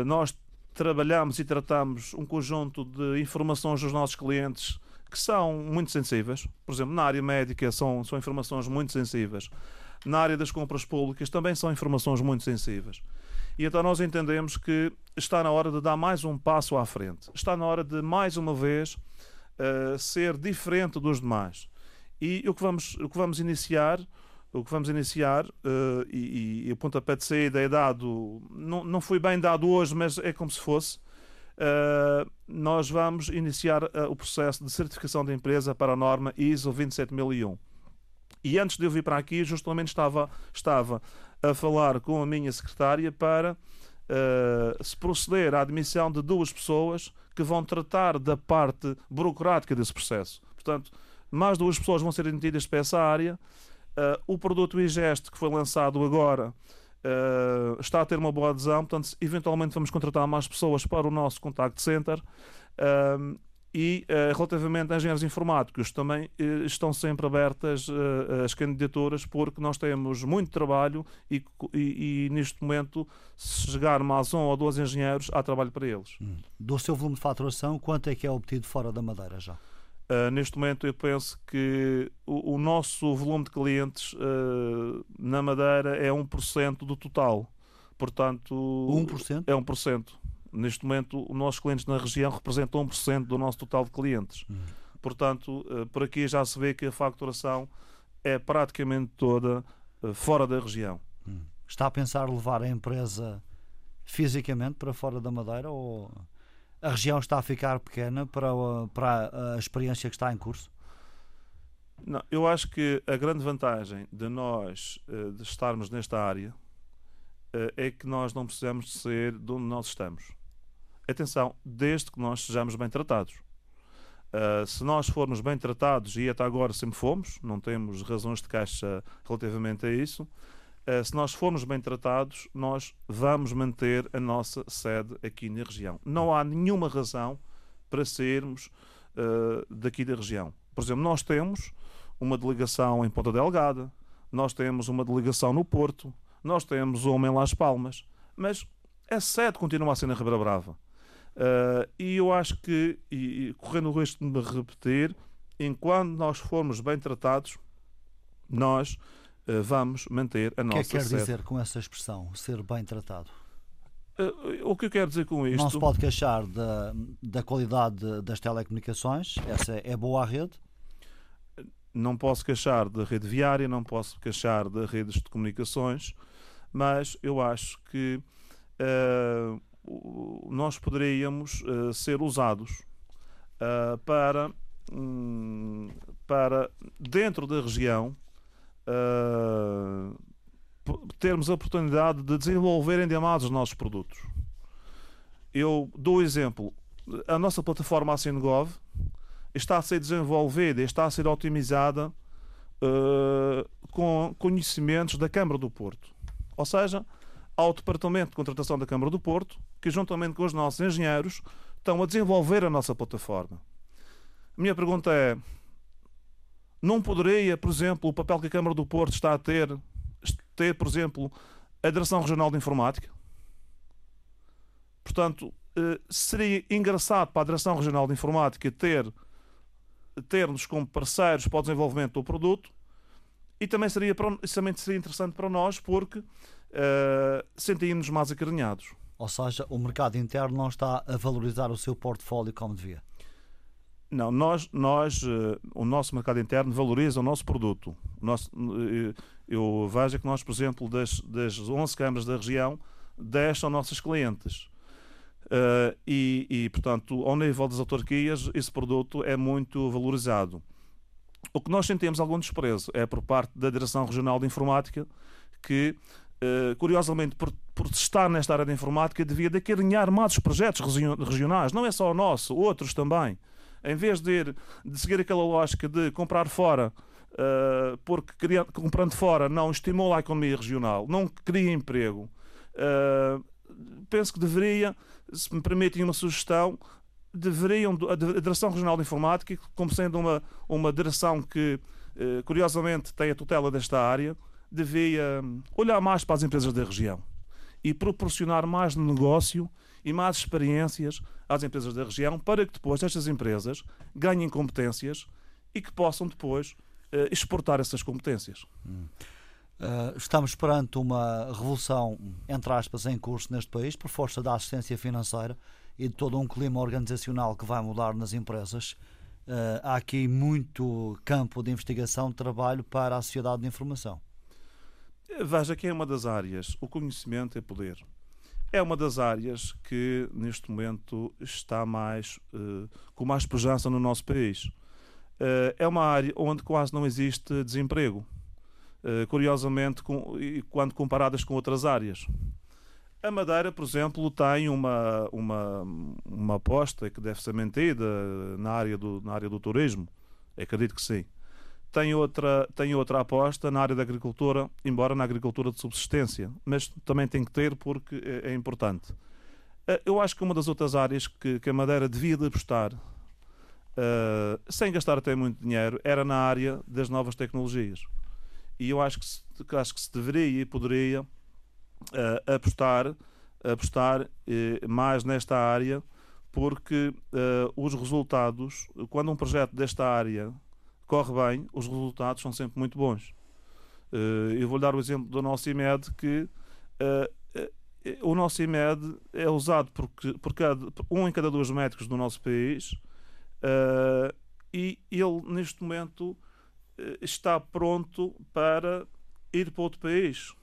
nós trabalhamos e tratamos um conjunto de informações dos nossos clientes que são muito sensíveis. Por exemplo, na área médica são, são informações muito sensíveis. Na área das compras públicas também são informações muito sensíveis. E então nós entendemos que está na hora de dar mais um passo à frente. Está na hora de, mais uma vez, uh, ser diferente dos demais. E o que vamos, o que vamos iniciar, o que vamos iniciar, uh, e, e, o pontapé de saída é dado, não, não foi bem dado hoje, mas é como se fosse, uh, nós vamos iniciar o processo de certificação da empresa para a norma ISO 27001. E antes de eu vir para aqui, justamente estava, estava a falar com a minha secretária para uh, se proceder à admissão de duas pessoas que vão tratar da parte burocrática desse processo. Portanto, mais duas pessoas vão ser admitidas para essa área. Uh, o produto IGEST, que foi lançado agora, uh, está a ter uma boa adesão, portanto, eventualmente vamos contratar mais pessoas para o nosso contact center. Uh, e uh, relativamente a engenheiros informáticos também uh, estão sempre abertas uh, as candidaturas porque nós temos muito trabalho e, e, e, neste momento se chegar mais um ou dois engenheiros há trabalho para eles. Hum. Do seu volume de faturação, quanto é que é obtido fora da Madeira já? neste momento eu penso que o, o nosso volume de clientes na Madeira é 1% do total. Portanto, 1%? É 1%. Neste momento, os nossos clientes na região representam 1% do nosso total de clientes. Uhum. Portanto, eh, por aqui já se vê que a facturação é praticamente toda eh, fora da região. Uhum. Está a pensar levar a empresa fisicamente para fora da Madeira ou a região está a ficar pequena para, para a experiência que está em curso? Não, eu acho que a grande vantagem de nós eh, de estarmos nesta área é que nós não precisamos de ser de onde nós estamos. Atenção, desde que nós sejamos bem tratados. Uh, se nós formos bem tratados, e até agora sempre fomos, não temos razões de caixa relativamente a isso, uh, se nós formos bem tratados, nós vamos manter a nossa sede aqui na região. Não há nenhuma razão para sairmos uh, daqui da região. Por exemplo, nós temos uma delegação em Ponta Delgada, nós temos uma delegação no Porto, nós temos uma em Las Palmas, mas a sede continua a ser na Ribeira Brava. Uh, e eu acho que, e, correndo o risco de me repetir, enquanto nós formos bem tratados, nós uh, vamos manter a nossa sede. O que é que quer sede. dizer com essa expressão, ser bem tratado? Uh, o que eu quero dizer com isto... Não se pode queixar da, da qualidade das telecomunicações, essa é boa a rede? Não posso queixar da rede viária, não posso queixar das redes de comunicações, mas eu acho que nós poderíamos uh, ser usados uh, para, um, para, dentro da região, uh, termos a oportunidade de desenvolver ainda os nossos produtos. Eu dou o exemplo. A nossa plataforma Assingov está a ser desenvolvida, está a ser otimizada com conhecimentos da Câmara do Porto. Ou seja, ao Departamento de Contratação da Câmara do Porto, que juntamente com os nossos engenheiros estão a desenvolver a nossa plataforma. A minha pergunta é: não poderia, por exemplo, o papel que a Câmara do Porto está a ter, ter, por exemplo, a Direção Regional de Informática? Portanto, eh, seria engraçado para a Direção Regional de Informática ter ter-nos como parceiros para o desenvolvimento do produto e também seria, também seria interessante para nós porque uh, sentíamos mais acarinhados. Ou seja, o mercado interno não está a valorizar o seu portfólio como devia? Não, nós, nós uh, o nosso mercado interno valoriza o nosso produto. O nosso, uh, eu vejo que nós, por exemplo, das, das 11 câmaras da região, 10 são nossas clientes. Uh, e, e, portanto, ao nível das autarquias, esse produto é muito valorizado. O que nós sentimos algum desprezo é por parte da Direção Regional de Informática, que, uh, curiosamente, por, por estar nesta área de informática, devia de acarinhar mais os projetos regionais, não é só o nosso, outros também. Em vez de, ir, de seguir aquela lógica de comprar fora, uh, porque comprando fora não estimula a economia regional, não cria emprego, penso que deveria se me permitem uma sugestão, deveriam, a Direção Regional de Informática, como sendo uma, uma direção que, eh, curiosamente, tem a tutela desta área, devia hum, olhar mais para as empresas da região e proporcionar mais negócio e mais experiências às empresas da região para que depois estas empresas ganhem competências e que possam depois eh, exportar essas competências. Hum. Uh, estamos perante uma revolução, entre aspas, em curso neste país, por força da assistência financeira e de todo um clima organizacional que vai mudar nas empresas. Uh, há aqui muito campo de investigação, de trabalho para a sociedade de informação. Veja que é uma das áreas, o conhecimento é poder. É uma das áreas que neste momento está mais uh, com mais pujança no nosso país. é uma área onde quase não existe desemprego eh, curiosamente, com, quando comparadas com outras áreas. A Madeira, por exemplo, tem uma, uma, uma aposta que deve ser mantida na área do, na área do turismo. Acredito que sim. Tem outra, tem outra aposta na área da agricultura, embora na agricultura de subsistência, mas também tem que ter porque é, é importante. Eh, eu acho que uma das outras áreas que, que a Madeira devia de apostar, uh, sem gastar até muito dinheiro, era na área das novas tecnologias e eu acho que se, acho que se deveria e poderia uh, apostar, apostar uh, mais nesta área, porque os resultados, quando um projeto desta área corre bem, os resultados são sempre muito bons. eu vou dar o exemplo do nosso IMED, que o nosso IMED é usado por, por, cada, por um em cada dois médicos do nosso país e ele, neste momento, eh, está pronto para ir para outro país.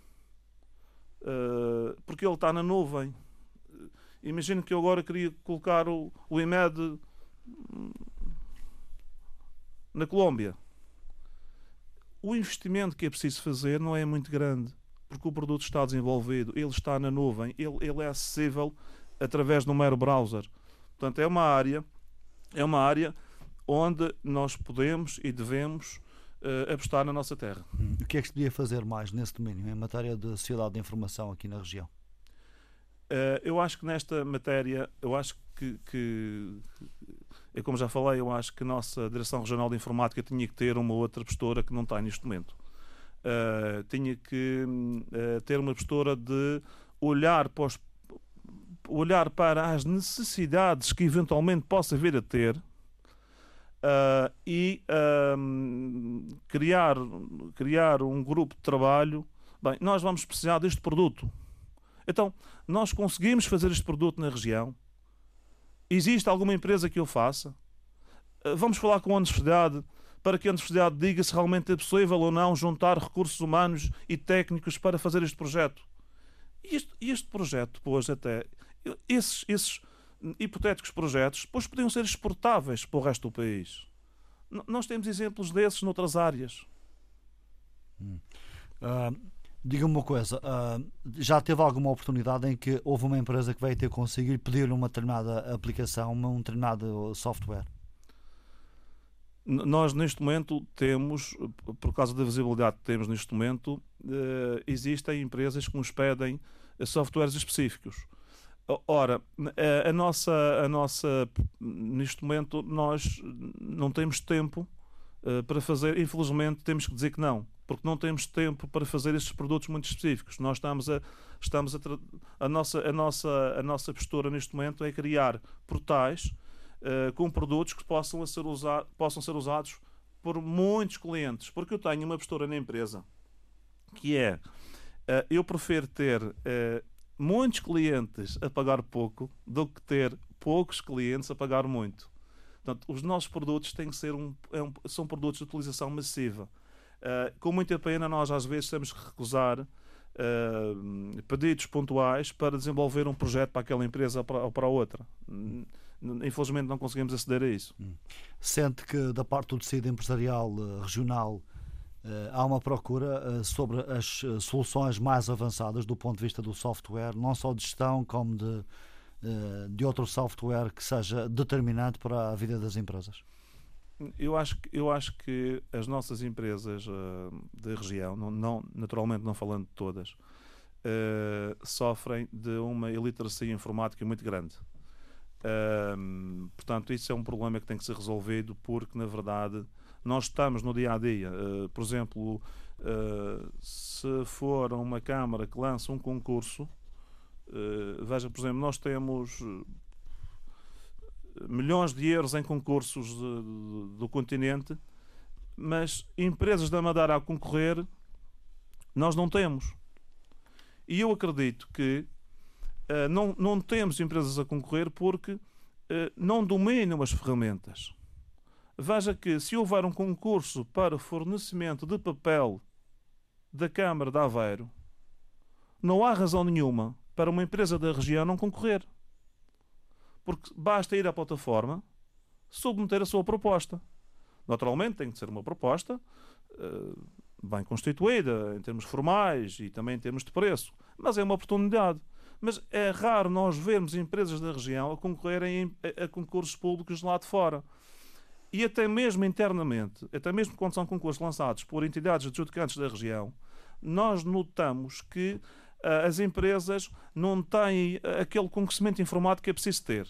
Porque ele está na nuvem. Imagino que eu agora queria colocar o, o IMED hum, na Colômbia. O investimento que é preciso fazer não é muito grande, porque o produto está desenvolvido, ele está na nuvem, ele, ele é acessível através do mero browser. Portanto, é uma área, é uma área onde nós podemos e devemos uh, apostar na nossa terra. Hum. O que é que se podia fazer mais nesse domínio, em matéria de sociedade de informação aqui na região? Uh, eu acho que nesta matéria, eu acho que, que eu, como já falei, eu acho que a nossa Direção Regional de Informática tinha que ter uma outra postura que não tem neste momento. Uh, tinha que uh, ter uma postura de olhar para, os, olhar para as necessidades que eventualmente possa vir a ter uh, e criar, criar um grupo de trabalho. Bem, nós vamos precisar deste produto. Então, nós conseguimos fazer este produto na região Existe alguma empresa que o faça? Eh, vamos falar com a universidade para que a universidade diga se realmente é possível ou não juntar recursos humanos e técnicos para fazer este projeto. E este, este projeto, depois, até. Esses, esses hipotéticos projetos, depois podiam ser exportáveis para o resto do país. N nós temos exemplos desses noutras áreas. Hum. Uh, Diga-me uma coisa, uh, já teve alguma oportunidade em que houve uma empresa que veio ter consigo e pediu-lhe uma determinada aplicação, um determinado software? Nós, neste momento, temos, por causa da visibilidade que temos neste momento, uh, existem empresas que nos pedem softwares específicos. Ora, a, a, nossa, a nossa, neste momento, nós não temos tempo uh, para fazer, infelizmente, temos que dizer que não porque não temos tempo para fazer estes produtos muito específicos. Nós estamos a, estamos a, a, nossa, a, nossa, a nossa postura neste momento é criar portais uh, com produtos que possam ser, usar, possam ser usados por muitos clientes, porque eu tenho uma postura na empresa que é uh, eu prefiro ter uh, muitos clientes a pagar pouco do que ter poucos clientes a pagar muito. Portanto, os nossos produtos têm que ser um, é um, são produtos de utilização massiva. Uh, com muita pena, nós às vezes temos que recusar uh, pedidos pontuais para desenvolver um projeto para aquela empresa ou para, outra. Infelizmente não conseguimos aceder a isso. Hum. Sente que da parte do tecido empresarial uh, regional há uma procura sobre as soluções mais avançadas do ponto de vista do software, não só de gestão como de, de outro software que seja determinante para a vida das empresas? Eu acho, eu acho que as nossas empresas uh, da região, não, não, naturalmente não falando de todas, uh, sofrem de uma iliteracia informática muito grande. Uh, portanto, isso é um problema que tem que ser resolvido porque, na verdade, nós estamos no dia a dia. por exemplo, se for uma Câmara que lança um concurso, veja, por exemplo, nós temos milhões de euros em concursos de, de, do continente, mas empresas da Madeira a concorrer nós não temos. E eu acredito que uh, não, não temos empresas a concorrer porque uh, não dominam as ferramentas. Veja que se houver um concurso para fornecimento de papel da Câmara de Aveiro, não há razão nenhuma para uma empresa da região não concorrer. Porque basta ir à plataforma, submeter a sua proposta. Naturalmente tem que ser uma proposta uh, bem constituída, em termos formais e também em termos de preço. Mas é uma oportunidade. Mas é raro nós vermos empresas da região a concorrerem a, a concursos públicos lá de fora. E até mesmo internamente, até mesmo quando são concursos lançados por entidades adjudicantes da região, nós notamos que as empresas não têm aquele conhecimento informático que é preciso ter.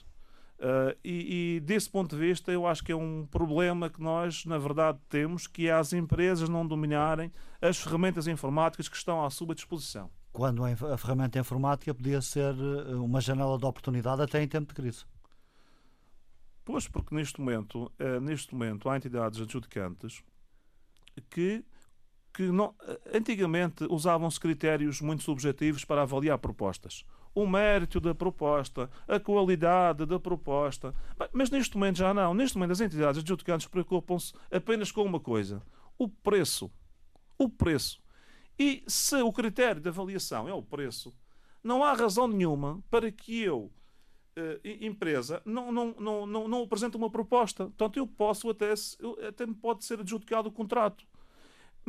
Uh, e, e, desse ponto de vista, eu acho que é um problema que nós, na verdade, temos, que é as empresas não dominarem as ferramentas informáticas que estão à sua disposição. Quando a ferramenta informática podia ser uma janela de oportunidade até em tempo de crise. Pois, porque neste momento, uh, neste momento há entidades adjudicantes que que não, antigamente usavam-se critérios muito subjetivos para avaliar propostas. O mérito da proposta, a qualidade da proposta. Mas neste momento já não. Neste momento as entidades adjudicantes preocupam-se apenas com uma coisa: o preço. O preço. E se o critério de avaliação é o preço, não há razão nenhuma para que eu, eh, empresa, não, não, não, não, não apresente uma proposta. Portanto, eu posso até, até me pode ser adjudicado o contrato.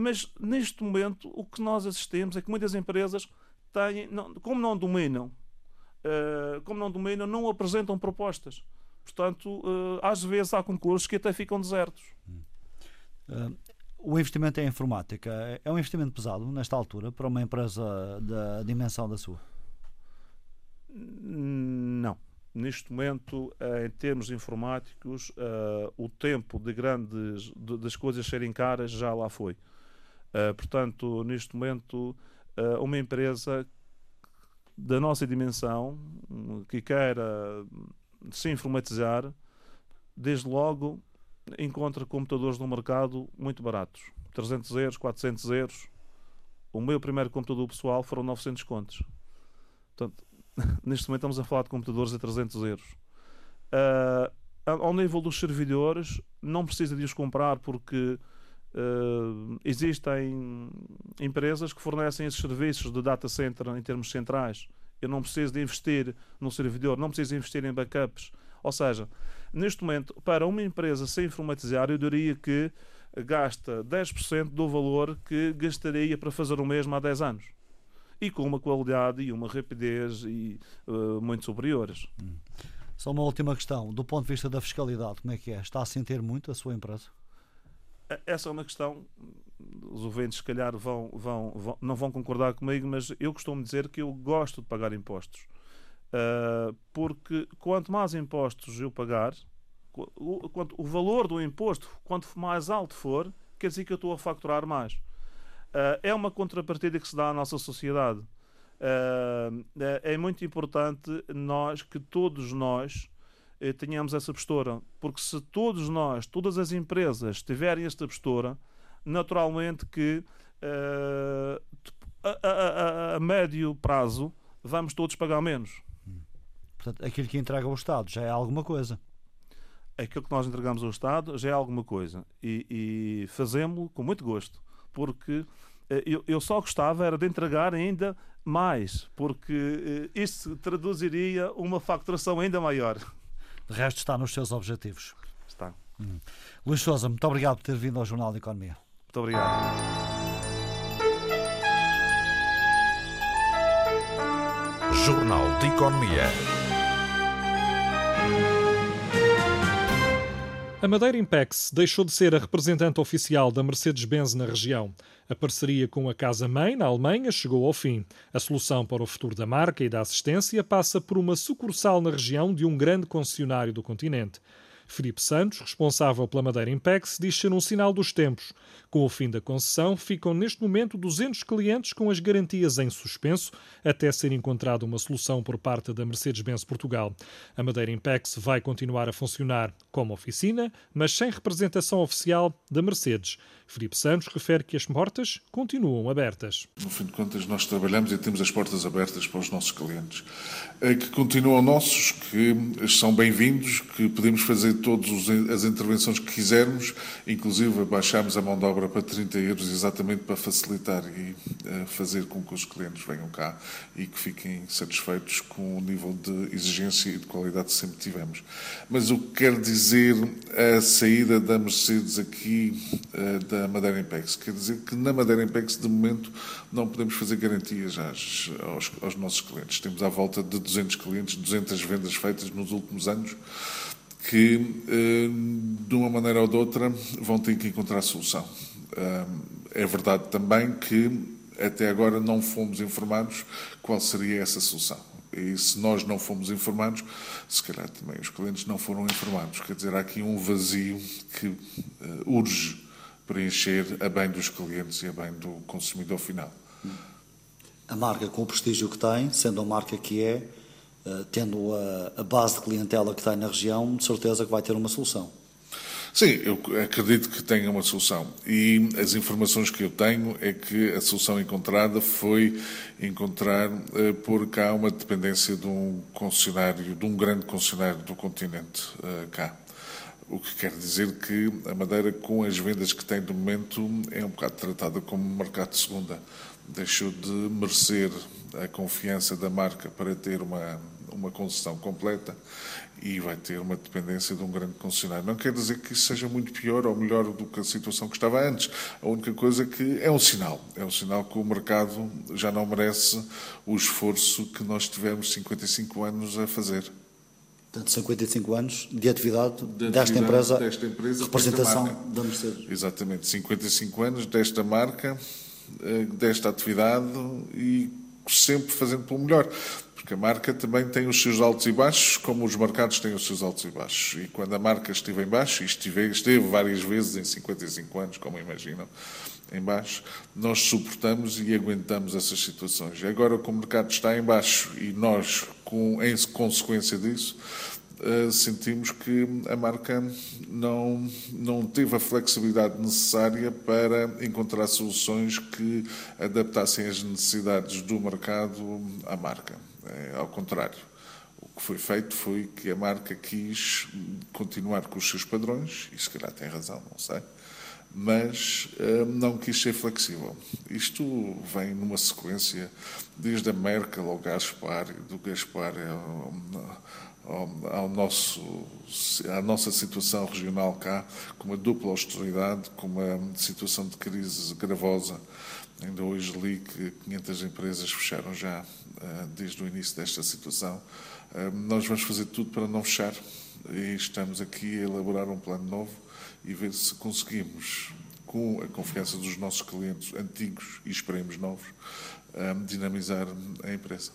Mas neste momento o que nós assistimos é que muitas empresas têm, não, como não dominam, uh, como não dominam, não apresentam propostas. Portanto, às vezes há concursos que até ficam desertos. O investimento em informática é um investimento pesado nesta altura para uma empresa da dimensão da sua? Não. Neste momento, em termos informáticos, o tempo de grandes das coisas serem caras já lá foi. Portanto, neste momento, uma empresa da nossa dimensão que queira se informatizar, desde logo encontra computadores no mercado muito baratos. 300 euros, 400 euros. O meu primeiro computador pessoal foram 900 contos. Portanto, neste momento estamos a falar de computadores a 300 euros. Uh, ao nível dos servidores, não precisa de os comprar porque uh, existem empresas que fornecem esses serviços de data center em termos centrais. Eu não preciso de investir no servidor, não preciso de investir em backups. Ou seja, neste momento, para uma empresa se informatizar, eu diria que gasta 10% do valor que gastaria para fazer o mesmo há 10 anos. E com uma qualidade e uma rapidez e, uh, muito superiores. Hum. Só uma última questão. Do ponto de vista da fiscalidade, como é que é? Está a sentir muito a sua empresa? Essa é uma questão. Os ouvintes, se calhar, vão, vão, vão, não vão concordar comigo, mas eu costumo dizer que eu gosto de pagar impostos. Uh, porque quanto mais impostos eu pagar, o, quanto, o valor do imposto, quanto mais alto for, quer dizer que eu estou a facturar mais. Uh, é uma contrapartida que se dá à nossa sociedade. Uh, é muito importante nós que todos nós eh, tenhamos essa postura, porque se todos nós, todas as empresas tiverem esta postura, naturalmente que a, a, a, a médio prazo vamos todos pagar menos. Portanto, aquilo que entrega ao Estado já é alguma coisa. Aquilo que nós entregamos ao Estado já é alguma coisa. E, e fazemos-lo com muito gosto. Porque eh, eu, eu, só gostava era de entregar ainda mais, porque eh, isso traduziria uma facturação ainda maior. De resto, está nos seus objetivos. Está. Hum. Luís Souza, muito obrigado por ter vindo ao Jornal de Economia. Muito obrigado. Jornal de Economia. A Madeira Impex deixou de ser a representante oficial da Mercedes-Benz na região. A parceria com a casa-mãe, na Alemanha, chegou ao fim. A solução para o futuro da marca e da assistência passa por uma sucursal na região de um grande concessionário do continente. Felipe Santos, responsável pela Madeira Impex, diz ser um sinal dos tempos. Com o fim da concessão, ficam neste momento 200 clientes com as garantias em suspenso até ser encontrada uma solução por parte da Mercedes-Benz Portugal. A Madeira Impex vai continuar a funcionar como oficina, mas sem representação oficial da Mercedes. Felipe Santos refere que as portas continuam abertas. No fim de contas, nós trabalhamos e temos as portas abertas para os nossos clientes, eh, que continuam nossos, que são bem-vindos, que podemos fazer todas as intervenções que quisermos, inclusive baixamos a mão de obra para 30 euros exatamente para facilitar e eh, fazer com que os clientes venham cá e que fiquem satisfeitos com o nível de exigência e de qualidade que sempre tivemos. Mas o que quer dizer a saída da Mercedes aqui eh, da da Madeira Impex. Quer dizer que na Madeira Impex, de momento, não podemos fazer garantias às, aos, aos, nossos clientes. Temos à volta de 200 clientes, 200 vendas feitas nos últimos anos, que, eh, de uma maneira ou de outra, vão ter que encontrar solução. Eh, é verdade também que, até agora, não fomos informados qual seria essa solução. E se nós não fomos informados, se calhar também os clientes não foram informados. Quer dizer, há aqui um vazio que uh, urge preencher a bem dos clientes e a bem do consumidor final. A marca com o prestígio que tem, sendo a marca que é, eh, tendo a, base de clientela que tem na região, de certeza que vai ter uma solução. Sim, eu acredito que tenha uma solução. E as informações que eu tenho é que a solução encontrada foi encontrar uh, por cá uma dependência de um concessionário, de um grande concessionário do continente uh, cá. O que quer dizer que a Madeira, com as vendas que tem de momento, é um bocado tratada como mercado de segunda. Deixou de merecer a confiança da marca para ter uma, uma concessão completa e vai ter uma dependência de um grande concessionário. Não quer dizer que isso seja muito pior ou melhor do que a situação que estava antes. A única coisa é que é um sinal. É um sinal que o mercado já não merece o esforço que nós tivemos 55 anos a fazer. Portanto, 55 anos de atividade, de desta, atividade empresa, desta empresa, representação da Mercedes. Exatamente, 55 anos desta marca, eh, desta atividade e sempre fazendo pelo melhor. Porque a marca também tem os seus altos e baixos, como os mercados têm os seus altos e baixos. E quando a marca esteve em baixo, e esteve, esteve várias vezes em 55 anos, como imaginam, em baixo, nós suportamos e aguentamos essas situações. Agora que o mercado está em baixo e nós, com, em consequência disso, uh, sentimos que a marca não, não teve a flexibilidade necessária para encontrar soluções que adaptassem as necessidades do mercado à marca. É, ao contrário. O que foi feito foi que a marca quis continuar com os seus padrões, e se calhar tem razão, não sei, mas uh, não quis ser flexível. Isto vem numa sequência desde a Merkel ao Gaspar, do Gaspar ao, ao, ao nosso, à nossa situação regional cá, com uma dupla austeridade, com uma situação de crise gravosa. Ainda hoje li que 500 empresas fecharam já uh, desde o início desta situação. Uh, nós vamos fazer tudo para não fechar e estamos aqui a elaborar um plano novo e ver se conseguimos, com a confiança dos nossos clientes antigos e esperemos novos, dinamizar a empresa.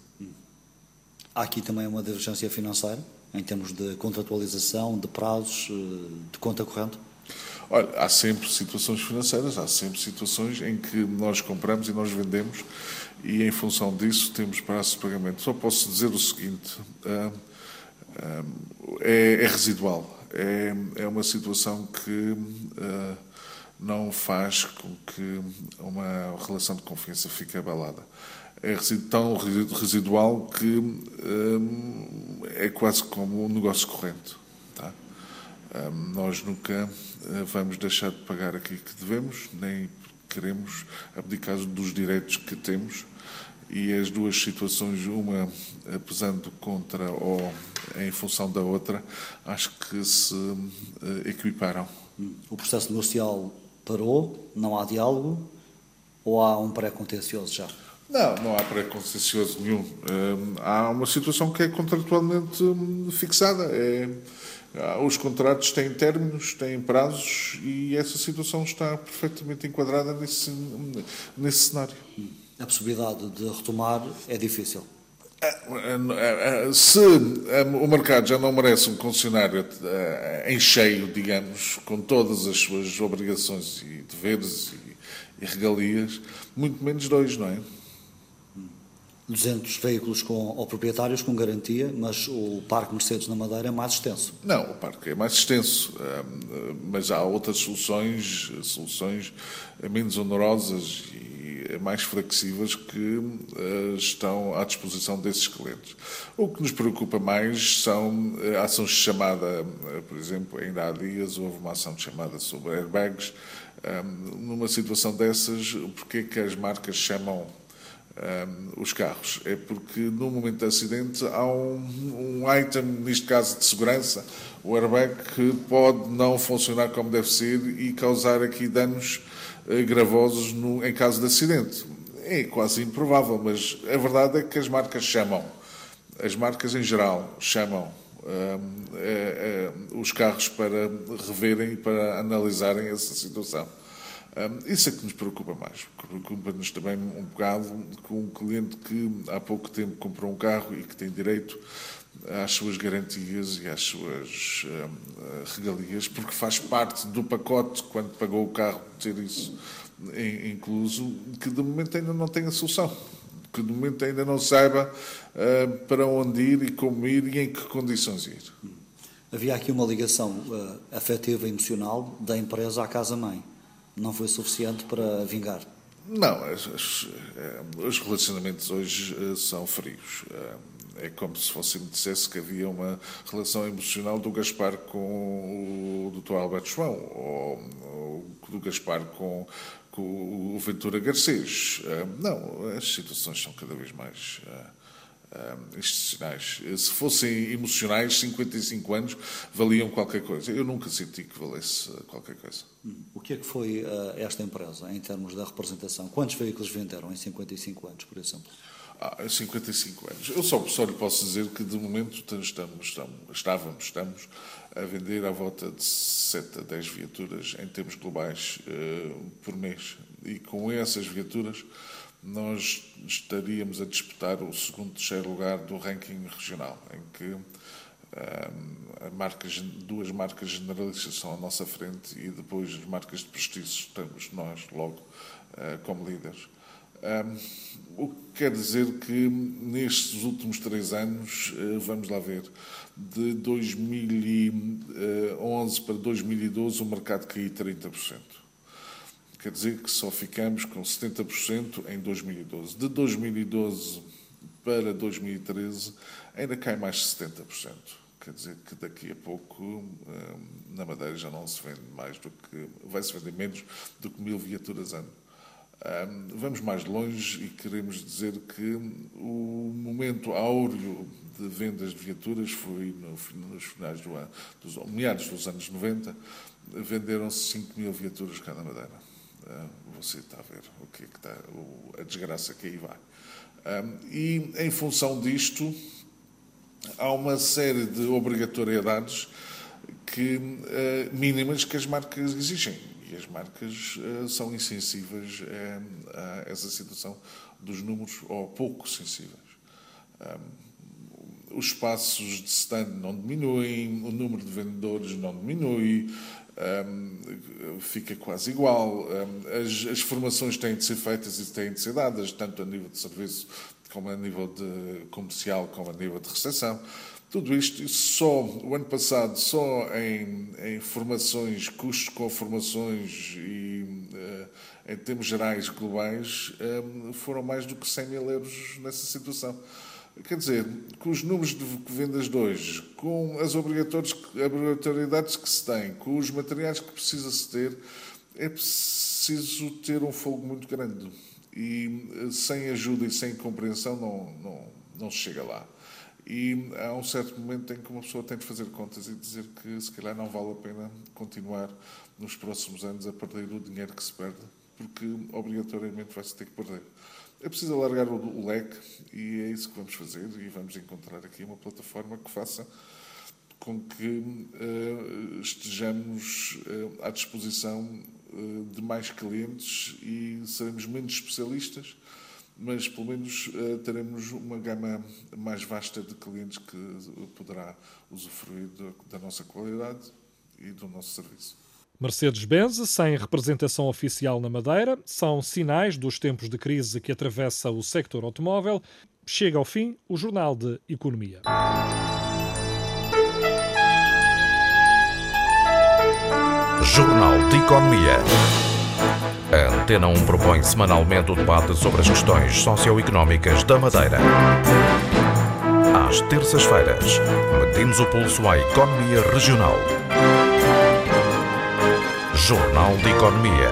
Há aqui também uma divergência financeira, em termos de contratualização, de prazos, eh, de conta corrente? Olha, há sempre situações financeiras, há sempre situações em que nós compramos e nós vendemos e em função disso temos prazos de pagamento. Só posso dizer o seguinte, é, é residual é, é uma situação que uh, não faz com que uma relação de confiança fique abalada. É tão residual que um, é quase como um negócio corrente. Tá? Um, nós nunca vamos deixar de pagar aquilo que devemos, nem queremos abdicar dos direitos que temos e as duas situações, uma pesando contra ou em função da outra, acho que se eh, equiparam. O processo negocial parou? Não há diálogo? Ou há um pré-contencioso já? Não, não há pré-contencioso nenhum. Eh, há uma situação que é contratualmente hum, fixada. É, os contratos têm términos, têm prazos e essa situação está perfeitamente enquadrada nesse, nesse cenário. A possibilidade de retomar é difícil. Se o mercado já não merece um concessionário em cheio, digamos, com todas as suas obrigações e deveres e regalias, muito menos dois, não é? 200 veículos com, ou proprietários com garantia, mas o Parque Mercedes na Madeira é mais extenso. Não, o parque é mais extenso, mas há outras soluções, soluções menos onerosas e mais flexíveis que estão à disposição desses clientes. O que nos preocupa mais são ações de chamada, por exemplo, ainda há dias houve uma ação de chamada sobre airbags. Numa situação dessas, porque é que as marcas chamam um, os carros. É porque no momento de acidente há um, item, neste caso de segurança, o airbag, que pode não funcionar como deve ser e causar aqui danos gravosos no, em caso de acidente. É quase improvável, mas a verdade é que as marcas chamam, as marcas em geral chamam um, é, é, os carros para reverem e para analisarem essa situação. Isso é que nos preocupa mais. Preocupa-nos também um bocado com um cliente que há pouco tempo comprou um carro e que tem direito às suas garantias e às suas regalias, porque faz parte do pacote, quando pagou o carro, ter isso incluso, que de momento ainda não tem a solução. Que de momento ainda não saiba para onde ir e como ir e em que condições ir. Havia aqui uma ligação uh, afetiva e emocional da empresa à casa-mãe não foi suficiente para vingar? Não, as, as, eh, os relacionamentos hoje eh, são frios. Eh, é como se fosse me dissesse que havia uma relação emocional do Gaspar com o Dr. Alberto João, ou, do Gaspar com, com o Ventura Garcês. Não, as situações são cada vez mais institucionais. Se fossem emocionais, 55 anos valiam qualquer coisa. Eu nunca senti que valesse qualquer coisa. O que é que foi esta empresa em termos da representação? Quantos veículos venderam em 55 anos, por exemplo? Há 55 anos. Eu só, só lhe posso dizer que, de momento, estamos, estamos, estávamos, estamos a vender à volta de 7 a 10 viaturas em termos globais uh, por mês. E com essas viaturas nós estaríamos a disputar o segundo, terceiro lugar do ranking regional, em que marcas, duas marcas generalistas são à nossa frente e depois as marcas de prestígio estamos nós logo uh, como líderes. O que quer dizer que nestes últimos três anos, uh, vamos lá ver, de 2011 para 2012 o mercado caiu 30%. Quer dizer que só ficamos com 70% em 2012. De 2012 para 2013 ainda cai mais 70%. Quer dizer que daqui a pouco na Madeira já não se vende mais do que. vai se vender menos do que mil viaturas ano. Vamos mais longe e queremos dizer que o momento áureo de vendas de viaturas foi nos finais do ano, dos meados dos anos 90, venderam-se 5 mil viaturas cada Madeira. Você está a ver o que é que está, a desgraça que aí vai. E em função disto, há uma série de obrigatoriedades que, eh, mínimas que as marcas exigem. E as marcas eh, são insensíveis eh, a essa situação dos números, ou pouco sensíveis. Os espaços de stand não diminuem, o número de vendedores não diminui, fica quase igual. As, as, formações têm de ser feitas e têm de ser dadas, tanto a nível de serviço, como a nível de comercial, como a nível de recepção. Tudo isto, só o ano passado, só em, em formações, custos com formações e uh, em termos gerais globais, um, foram mais do que 100 mil euros nessa situação. Quer dizer, com os números de vendas de hoje, com as obrigatoriedades que se tem, com os materiais que precisa-se ter, é preciso ter um fogo muito grande. E eh, sem ajuda e sem compreensão não, não, não se chega lá. E há um certo momento em que uma pessoa tem de fazer contas e dizer que se calhar não vale a pena continuar nos próximos anos a perder o dinheiro que se perde, porque obrigatoriamente vai-se ter que perder. É preciso alargar o, leque e é isso que vamos fazer e vamos encontrar aqui uma plataforma que faça com que uh, estejamos uh, à disposição uh, de mais clientes e seremos menos especialistas, mas pelo menos teremos uma gama mais vasta de clientes que poderá usufruir da nossa qualidade e do nosso serviço. Mercedes-Benz, sem representação oficial na Madeira, são sinais dos tempos de crise que atravessa o sector automóvel. Chega ao fim o Jornal de Economia. Jornal de Economia. A Antena 1 propõe semanalmente o debate sobre as questões socioeconómicas da Madeira. Às terças-feiras, medimos o pulso à economia regional. Jornal de Economia